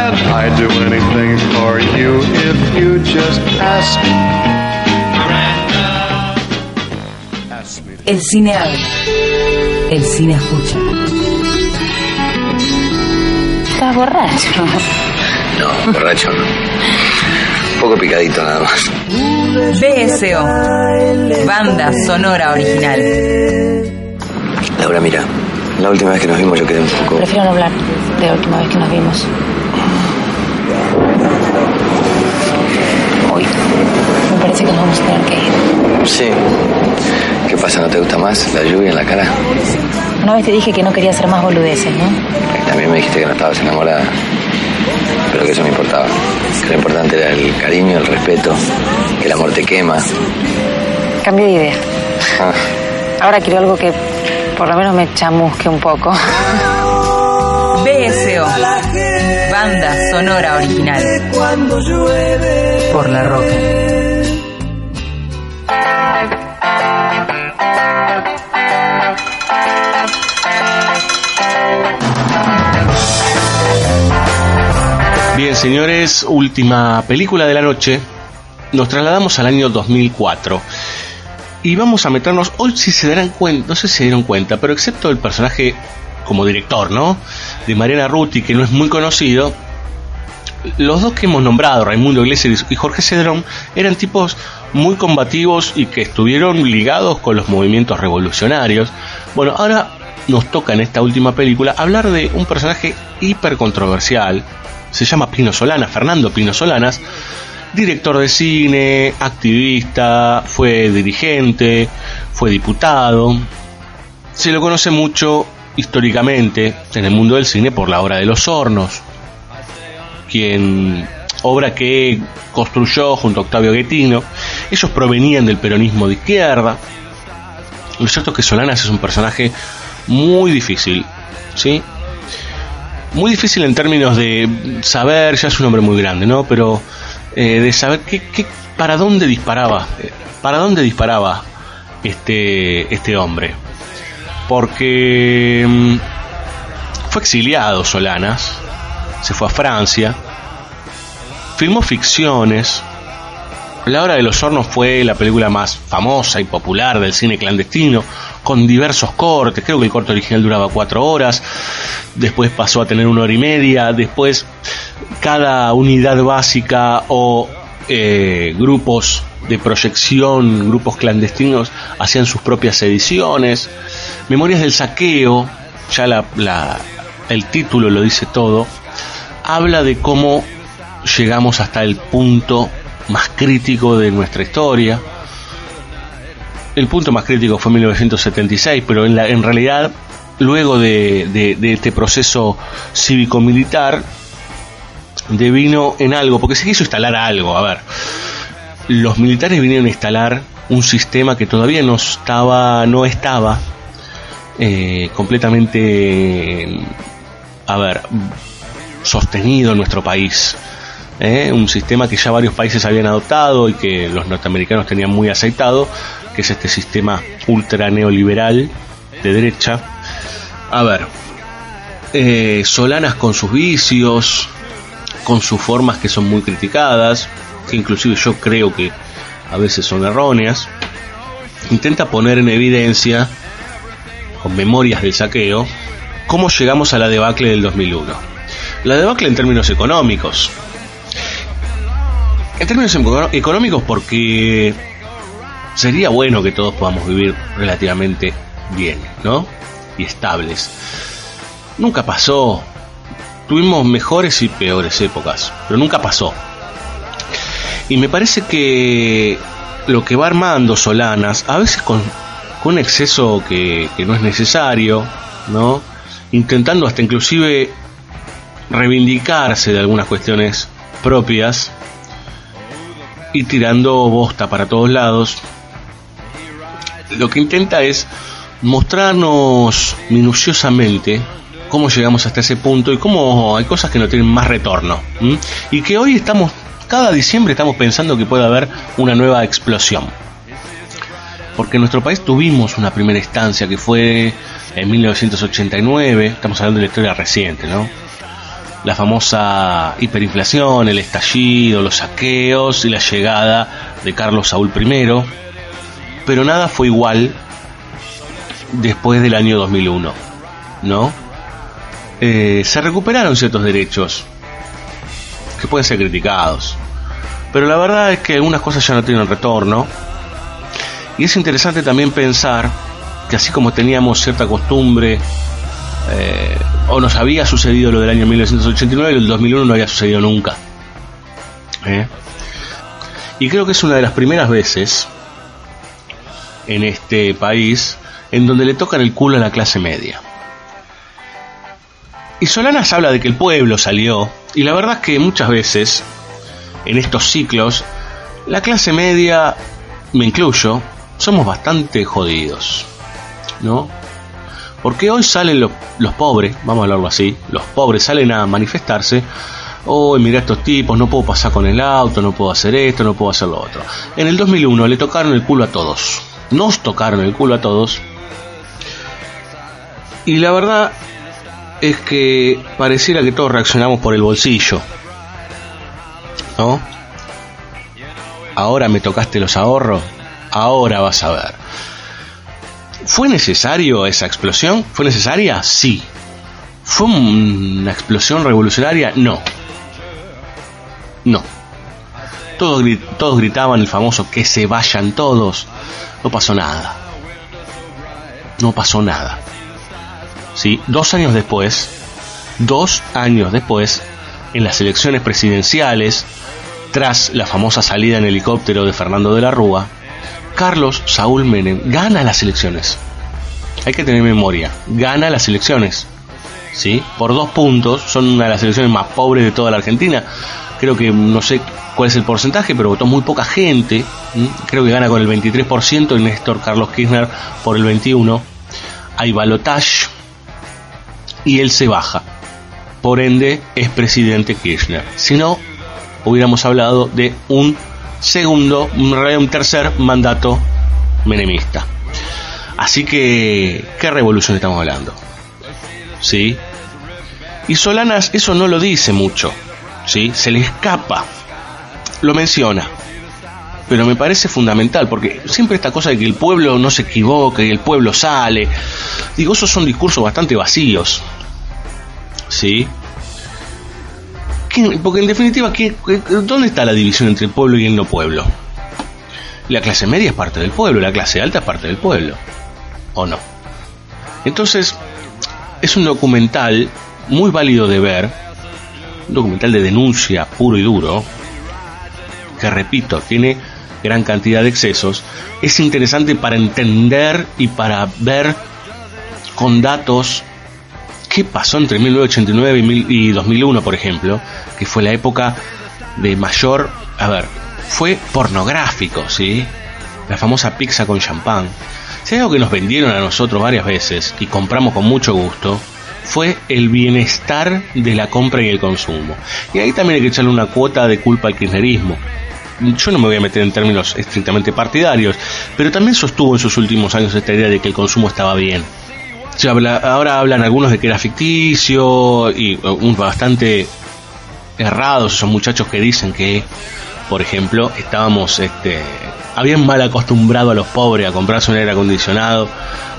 And I'd do anything for you if you just ask. El cine habla. El cine escucha. Estás borracho. No, borracho no. Un poco picadito nada más. BSO. Banda sonora original. Laura, mira, la última vez que nos vimos yo quedé un poco... Prefiero no hablar de la última vez que nos vimos. Hoy me parece que nos vamos a tener que ir. Sí. ¿Qué pasa? ¿No te gusta más la lluvia en la cara? Una vez te dije que no quería hacer más boludeces, ¿no? Y también me dijiste que no estabas enamorada. Pero que eso no importaba. Que lo importante era el cariño, el respeto, que el amor te quema. Cambio de idea. Ah, Ahora quiero algo que por lo menos me chamusque un poco. BSO. Banda sonora original. Cuando llueve. Por la roca. Bien, señores, última película de la noche. Nos trasladamos al año 2004. Y vamos a meternos, hoy si se darán cuenta, no sé si se dieron cuenta, pero excepto el personaje como director, ¿no? De Mariana Ruti, que no es muy conocido, los dos que hemos nombrado, Raimundo Iglesias y Jorge Cedrón, eran tipos muy combativos y que estuvieron ligados con los movimientos revolucionarios. Bueno, ahora nos toca en esta última película hablar de un personaje hiper controversial. Se llama Pino Solanas, Fernando Pino Solanas, director de cine, activista, fue dirigente, fue diputado. Se lo conoce mucho históricamente en el mundo del cine por la obra de Los Hornos, quien obra que construyó junto a Octavio Guetino. Ellos provenían del peronismo de izquierda. Lo cierto es que Solanas es un personaje muy difícil, ¿sí? Muy difícil en términos de saber, ya es un hombre muy grande, ¿no? Pero eh, de saber qué, para dónde disparaba, eh, para dónde disparaba este, este hombre. Porque mm, fue exiliado Solanas, se fue a Francia, filmó ficciones. La Hora de los Hornos fue la película más famosa y popular del cine clandestino, con diversos cortes. Creo que el corte original duraba cuatro horas, después pasó a tener una hora y media, después cada unidad básica o eh, grupos de proyección, grupos clandestinos, hacían sus propias ediciones. Memorias del saqueo, ya la, el título lo dice todo, habla de cómo llegamos hasta el punto más crítico de nuestra historia. El punto más crítico fue 1976, pero en, la, en realidad, luego de, de, de este proceso cívico-militar, devino en algo, porque se quiso instalar algo, a ver, los militares vinieron a instalar un sistema que todavía no estaba, no estaba eh, completamente, a ver, sostenido en nuestro país. ¿eh? Un sistema que ya varios países habían adoptado y que los norteamericanos tenían muy aceitado, que es este sistema ultra neoliberal de derecha. A ver, eh, Solanas con sus vicios, con sus formas que son muy criticadas, que inclusive yo creo que a veces son erróneas, intenta poner en evidencia, con memorias del saqueo, cómo llegamos a la debacle del 2001. La debacle en términos económicos. En términos económicos porque sería bueno que todos podamos vivir relativamente bien, ¿no? Y estables. Nunca pasó. Tuvimos mejores y peores épocas, pero nunca pasó. Y me parece que lo que va armando Solanas, a veces con, con exceso que, que no es necesario, ¿no? Intentando hasta inclusive reivindicarse de algunas cuestiones propias y tirando bosta para todos lados, lo que intenta es mostrarnos minuciosamente cómo llegamos hasta ese punto y cómo hay cosas que no tienen más retorno. Y que hoy estamos, cada diciembre estamos pensando que puede haber una nueva explosión. Porque en nuestro país tuvimos una primera instancia que fue en 1989, estamos hablando de la historia reciente, ¿no? La famosa hiperinflación, el estallido, los saqueos y la llegada de Carlos Saúl I. Pero nada fue igual después del año 2001, ¿no? Eh, se recuperaron ciertos derechos que pueden ser criticados. Pero la verdad es que algunas cosas ya no tienen retorno. Y es interesante también pensar que así como teníamos cierta costumbre, eh, o nos había sucedido lo del año 1989, el 2001 no había sucedido nunca. ¿Eh? Y creo que es una de las primeras veces en este país en donde le tocan el culo a la clase media. Y Solanas habla de que el pueblo salió, y la verdad es que muchas veces, en estos ciclos, la clase media, me incluyo, somos bastante jodidos, ¿no? Porque hoy salen los, los pobres, vamos a hablarlo así, los pobres salen a manifestarse, oh, mira estos tipos, no puedo pasar con el auto, no puedo hacer esto, no puedo hacer lo otro. En el 2001 le tocaron el culo a todos, nos tocaron el culo a todos, y la verdad es que pareciera que todos reaccionamos por el bolsillo, ¿no? Ahora me tocaste los ahorros, ahora vas a ver. ¿Fue necesario esa explosión? ¿Fue necesaria? Sí. ¿Fue una explosión revolucionaria? No. No. Todos, gri- todos gritaban el famoso que se vayan todos. No pasó nada. No pasó nada. ¿Sí? Dos años después, dos años después, en las elecciones presidenciales, tras la famosa salida en helicóptero de Fernando de la Rúa, Carlos Saúl Menem gana las elecciones. Hay que tener memoria, gana las elecciones. ¿Sí? Por dos puntos, son una de las elecciones más pobres de toda la Argentina. Creo que no sé cuál es el porcentaje, pero votó muy poca gente. Creo que gana con el 23% y Néstor Carlos Kirchner por el 21%. Hay balotage y él se baja. Por ende, es presidente Kirchner. Si no, hubiéramos hablado de un segundo, un tercer mandato menemista. Así que, ¿qué revolución estamos hablando? ¿Sí? Y Solanas eso no lo dice mucho, ¿sí? Se le escapa, lo menciona. Pero me parece fundamental, porque siempre esta cosa de que el pueblo no se equivoque y el pueblo sale, digo, esos son discursos bastante vacíos, ¿sí? ¿Quién- Porque en definitiva, ¿qué- qué- ¿dónde está la división entre el pueblo y el no pueblo? La clase media es parte del pueblo, la clase alta es parte del pueblo. ¿O no? Entonces, es un documental muy válido de ver, un documental de denuncia puro y duro, que repito, tiene gran cantidad de excesos, es interesante para entender y para ver con datos qué pasó entre 1989 y, mil- y 2001, por ejemplo, que fue la época de mayor, a ver, fue pornográfico, ¿sí? La famosa pizza con champán. Si algo que nos vendieron a nosotros varias veces y compramos con mucho gusto, fue el bienestar de la compra y el consumo. Y ahí también hay que echarle una cuota de culpa al kirchnerismo. Yo no me voy a meter en términos estrictamente partidarios, pero también sostuvo en sus últimos años esta idea de que el consumo estaba bien. Ahora hablan algunos de que era ficticio y uh, bastante errados esos muchachos que dicen que, por ejemplo, estábamos, este, habían mal acostumbrado a los pobres a comprarse un aire acondicionado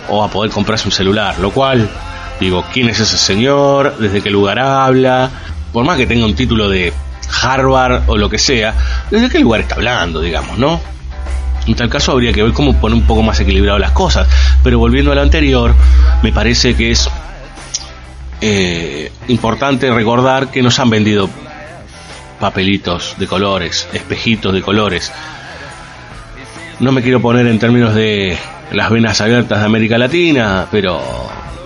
o a poder comprarse un celular, lo cual, digo, ¿quién es ese señor? ¿Desde qué lugar habla? Por más que tenga un título de Harvard o lo que sea, ¿desde qué lugar está hablando, digamos, no? En tal caso habría que ver cómo poner un poco más equilibrado las cosas. Pero volviendo a lo anterior, me parece que es eh, importante recordar que nos han vendido papelitos de colores, espejitos de colores. No me quiero poner en términos de las venas abiertas de América Latina, pero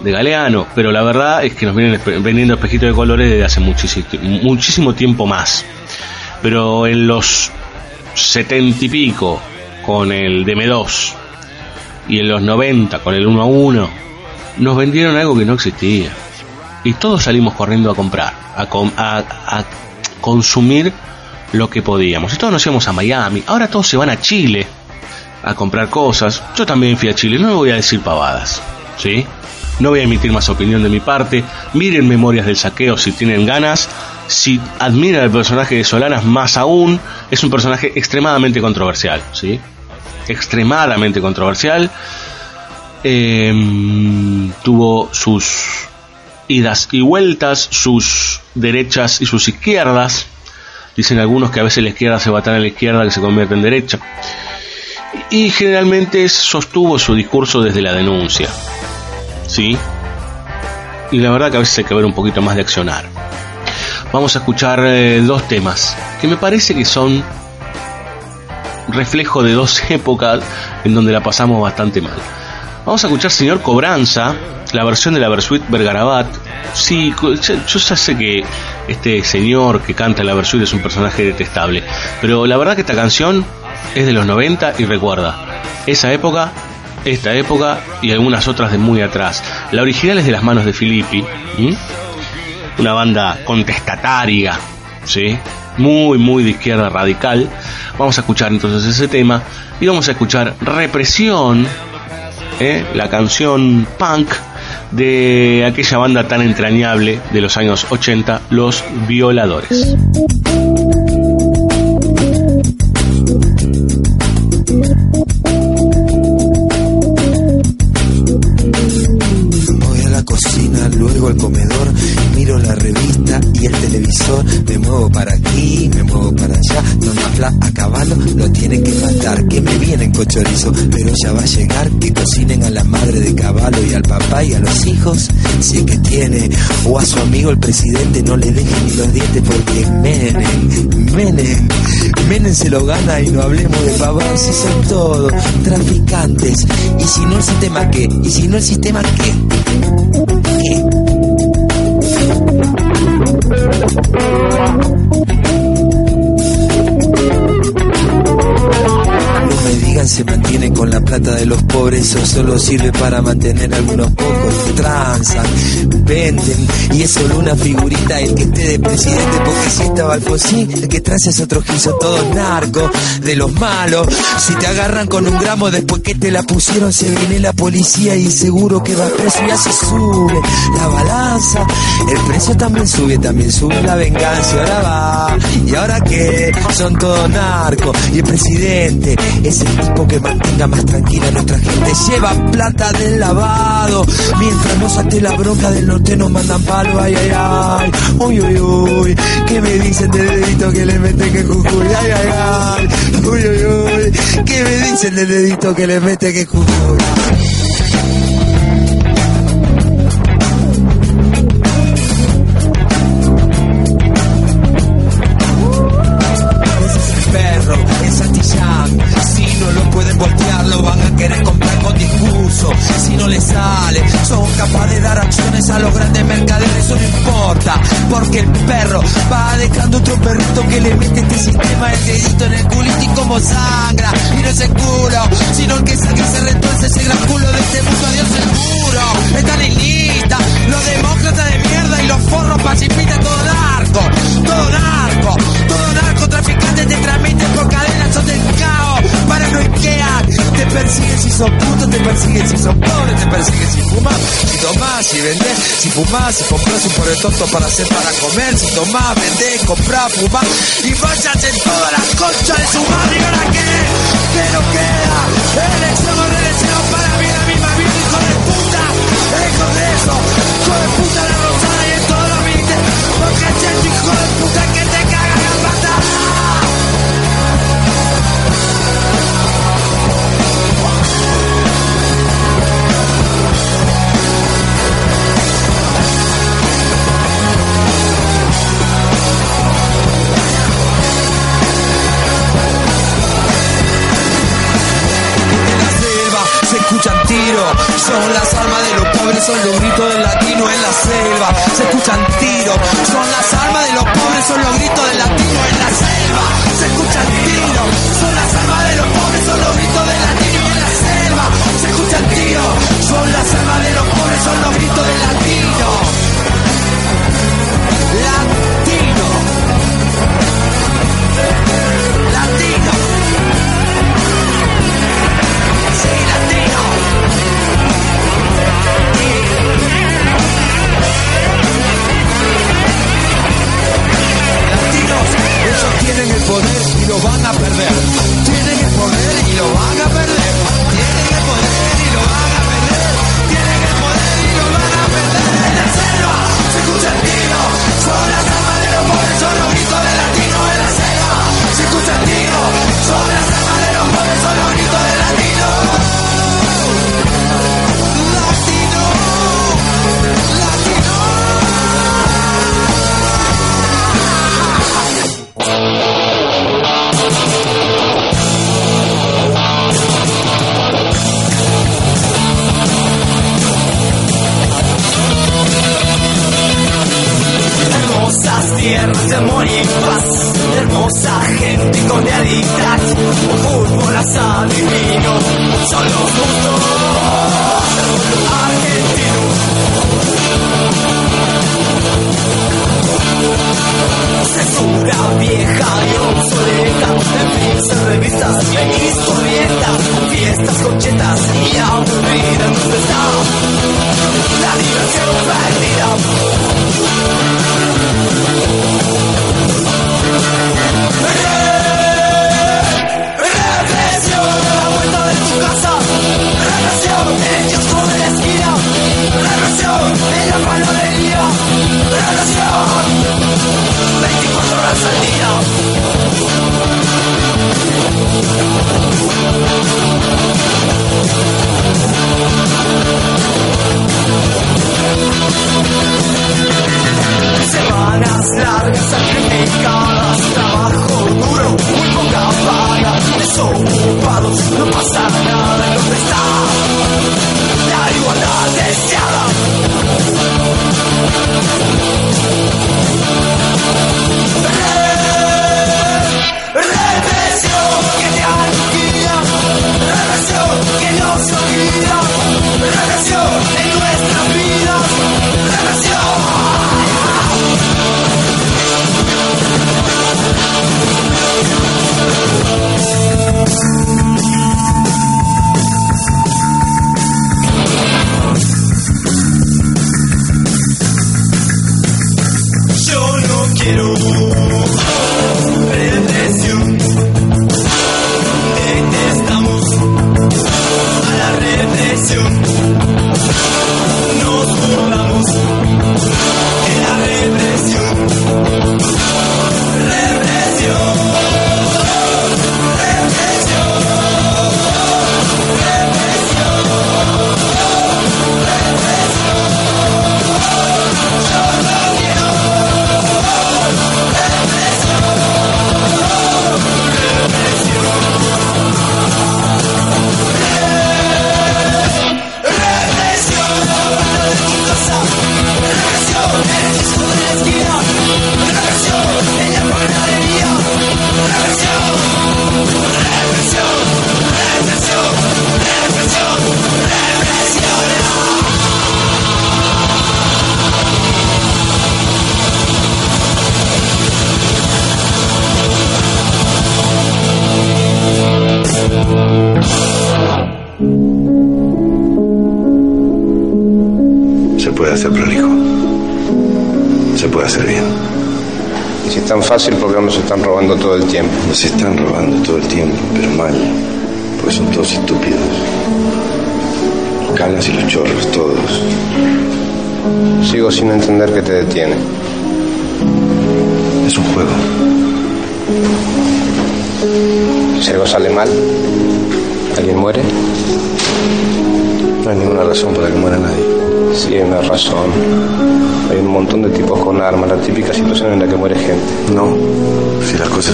de Galeano, pero la verdad es que nos vienen vendiendo espejitos de colores desde hace muchísimo, muchísimo tiempo más. Pero en los setenta y pico, con el DM2, y en los 90 con el 1 a 1, nos vendieron algo que no existía. y todos salimos corriendo a comprar, a, com- a consumir lo que podíamos. Y todos nos íbamos a Miami, ahora todos se van a Chile a comprar cosas. Yo también fui a Chile, no me voy a decir pavadas, ¿sí? No voy a emitir más opinión de mi parte. Miren Memorias del Saqueo si tienen ganas. Si admiran el personaje de Solanas, más aún, es un personaje extremadamente controversial, ¿sí? Extremadamente controversial. Em, tuvo sus idas y vueltas, sus derechas y sus izquierdas. Dicen algunos que a veces la izquierda se va tan a la izquierda que se convierte en derecha. Y generalmente sostuvo su discurso desde la denuncia. ¿Sí? Y la verdad que a veces hay que ver un poquito más de accionar. Vamos a escuchar eh, dos temas que me parece que son reflejo de dos épocas en donde la pasamos bastante mal. Vamos a escuchar Señor Cobranza, la versión de la Versuit Bergarabat. Sí, yo ya sé que este señor que canta la Versuit es un personaje detestable, pero la verdad que esta canción es de los 90 y recuerda esa época, esta época y algunas otras de muy atrás. La original es de las manos de Filippi, una banda contestataria, ¿sí? muy, muy de izquierda radical. Vamos a escuchar entonces ese tema y vamos a escuchar Represión, ¿eh? la canción punk de aquella banda tan entrañable de los años 80, Los Violadores. Voy a la cocina, luego al comedor, miro la revista y el televisor, me muevo para aquí, allá, Don Afla a caballo lo tiene que matar, que me vienen con chorizo, pero ya va a llegar, que cocinen a la madre de caballo y al papá y a los hijos, si es que tiene, o a su amigo el presidente no le deje ni los dientes porque Menem, Menem, Menem se lo gana y no hablemos de pavón, si son todos traficantes, y si no el sistema qué, y si no el sistema qué, ¿Qué? Bye. Se mantiene con la plata de los pobres o solo sirve para mantener a algunos pocos. Transan, venden y es solo una figurita el que esté de presidente porque si estaba Alfonsín, el que trae es otro giso, todos narcos, de los malos. Si te agarran con un gramo después que te la pusieron se viene la policía y seguro que va preso y así sube la balanza. El precio también sube, también sube la venganza. Ahora va, y ahora que son todos narcos y el presidente es el tipo que mantenga más tranquila a nuestra gente. Lleva plata del lavado mientras nos ate la bronca del norte nos mandan palo. Ay, ay, ay, uy, uy, uy. ¿Qué me dicen del dedito que le mete que Jujuy? Ay, ay, ay, uy, uy, uy. ¿Qué me dicen del dedito que le mete que Jujuy? Son putos, te persiguen. Si son pobres, te persiguen. Si fumas, si tomás, si vendés, si fumás, si compras un pobre tonto para hacer para comer, si tomás, vendés, comprás, fumás, y vayas en toda la concha de su madre, ¿y ahora qué? ¿Qué nos queda? Elección o reelección para mí la misma vida, hijo de puta, hijo de eso, hijo de puta la rosada y en todos los ministerios, porque este hijo de puta Son las almas de los pobres, son los gritos del latino en la selva. Se escuchan tiros. Son las almas de los pobres, son los gritos del latino en la selva. Se escuchan tiros. Son las almas de los pobres, son los gritos del latino en la selva. Se escuchan tiros. Son las almas de los pobres, son los gritos del latino. Latino. Latino. Sí, latino. Tienen el poder y lo van a perder. Tienen el poder y lo van a perder. Tienen el poder y lo van a perder. Tienen el poder y lo van a perder. En la selva se escucha el tiro. Son las almas de los pobres, son los gritos de latino en la selva. Se escucha el tiro.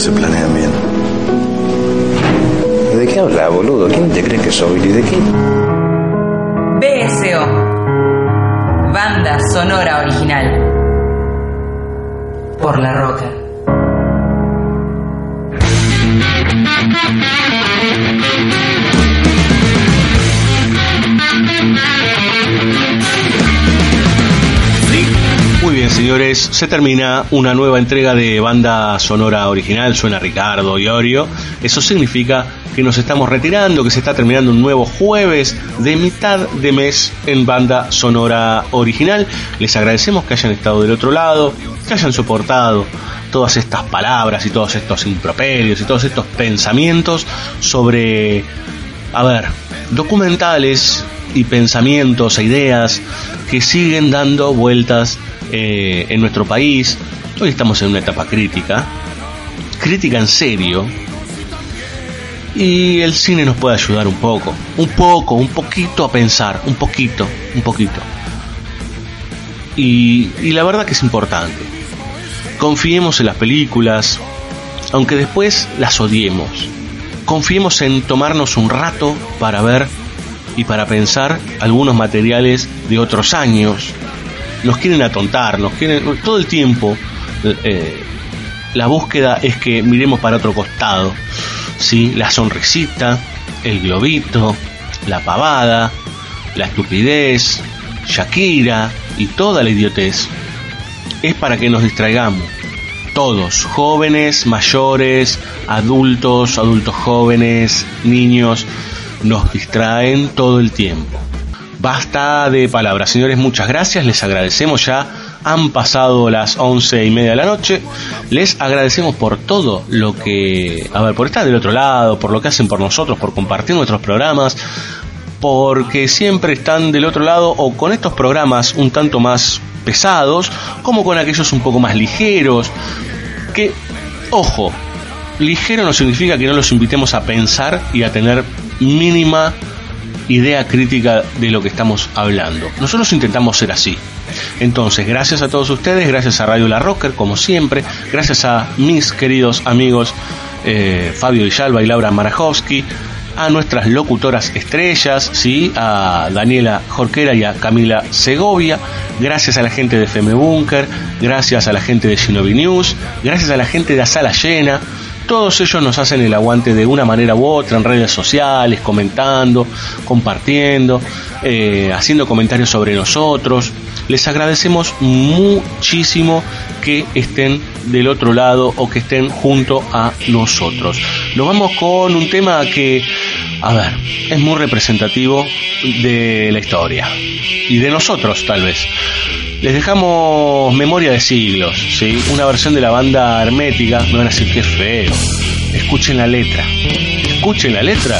Se planean bien. ¿De qué habla, boludo? ¿Quién te cree que soy? ¿Y de qué? Se termina una nueva entrega de banda sonora original, suena Ricardo Iorio. Eso significa que nos estamos retirando, que se está terminando un nuevo jueves de mitad de mes en banda sonora original. Les agradecemos que hayan estado del otro lado, que hayan soportado todas estas palabras y todos estos improperios y todos estos pensamientos sobre, a ver, documentales y pensamientos e ideas que siguen dando vueltas eh, en nuestro país. Hoy estamos en una etapa crítica, crítica en serio, y el cine nos puede ayudar un poco, un poco, un poquito a pensar, un poquito, un poquito. Y, y la verdad que es importante. Confiemos en las películas, aunque después las odiemos. Confiemos en tomarnos un rato para ver y para pensar algunos materiales de otros años. Nos quieren atontar, nos quieren todo el tiempo eh, la búsqueda es que miremos para otro costado. ¿sí? La sonrisita, el globito, la pavada, la estupidez, Shakira y toda la idiotez. Es para que nos distraigamos. Todos, jóvenes, mayores, adultos, adultos jóvenes, niños, nos distraen todo el tiempo. Basta de palabras, señores, muchas gracias, les agradecemos ya. Han pasado las once y media de la noche. Les agradecemos por todo lo que, a ver, por estar del otro lado, por lo que hacen por nosotros, por compartir nuestros programas, porque siempre están del otro lado o con estos programas un tanto más pesados, como con aquellos un poco más ligeros, que, ojo, ligero no significa que no los invitemos a pensar y a tener mínima idea crítica de lo que estamos hablando. Nosotros intentamos ser así. Entonces, gracias a todos ustedes, gracias a Radio La Rocker, como siempre, gracias a mis queridos amigos eh, Fabio Villalba y Laura Marajowski, a nuestras locutoras estrellas, ¿sí? a Daniela Jorquera y a Camila Segovia, gracias a la gente de FM Bunker, gracias a la gente de Shinobi News, gracias a la gente de A Sala Llena, todos ellos nos hacen el aguante de una manera u otra en redes sociales, comentando, compartiendo, eh, haciendo comentarios sobre nosotros. Les agradecemos muchísimo que estén del otro lado o que estén junto a nosotros. Nos vamos con un tema que, a ver, es muy representativo de la historia y de nosotros tal vez. Les dejamos Memoria de Siglos, ¿sí? una versión de la banda hermética. Me van a decir que es feo. Escuchen la letra. Escuchen la letra.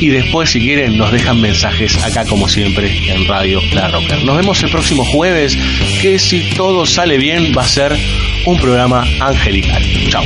Y después, si quieren, nos dejan mensajes acá, como siempre, en Radio La Rocker. Nos vemos el próximo jueves, que si todo sale bien, va a ser un programa angelical. Chao.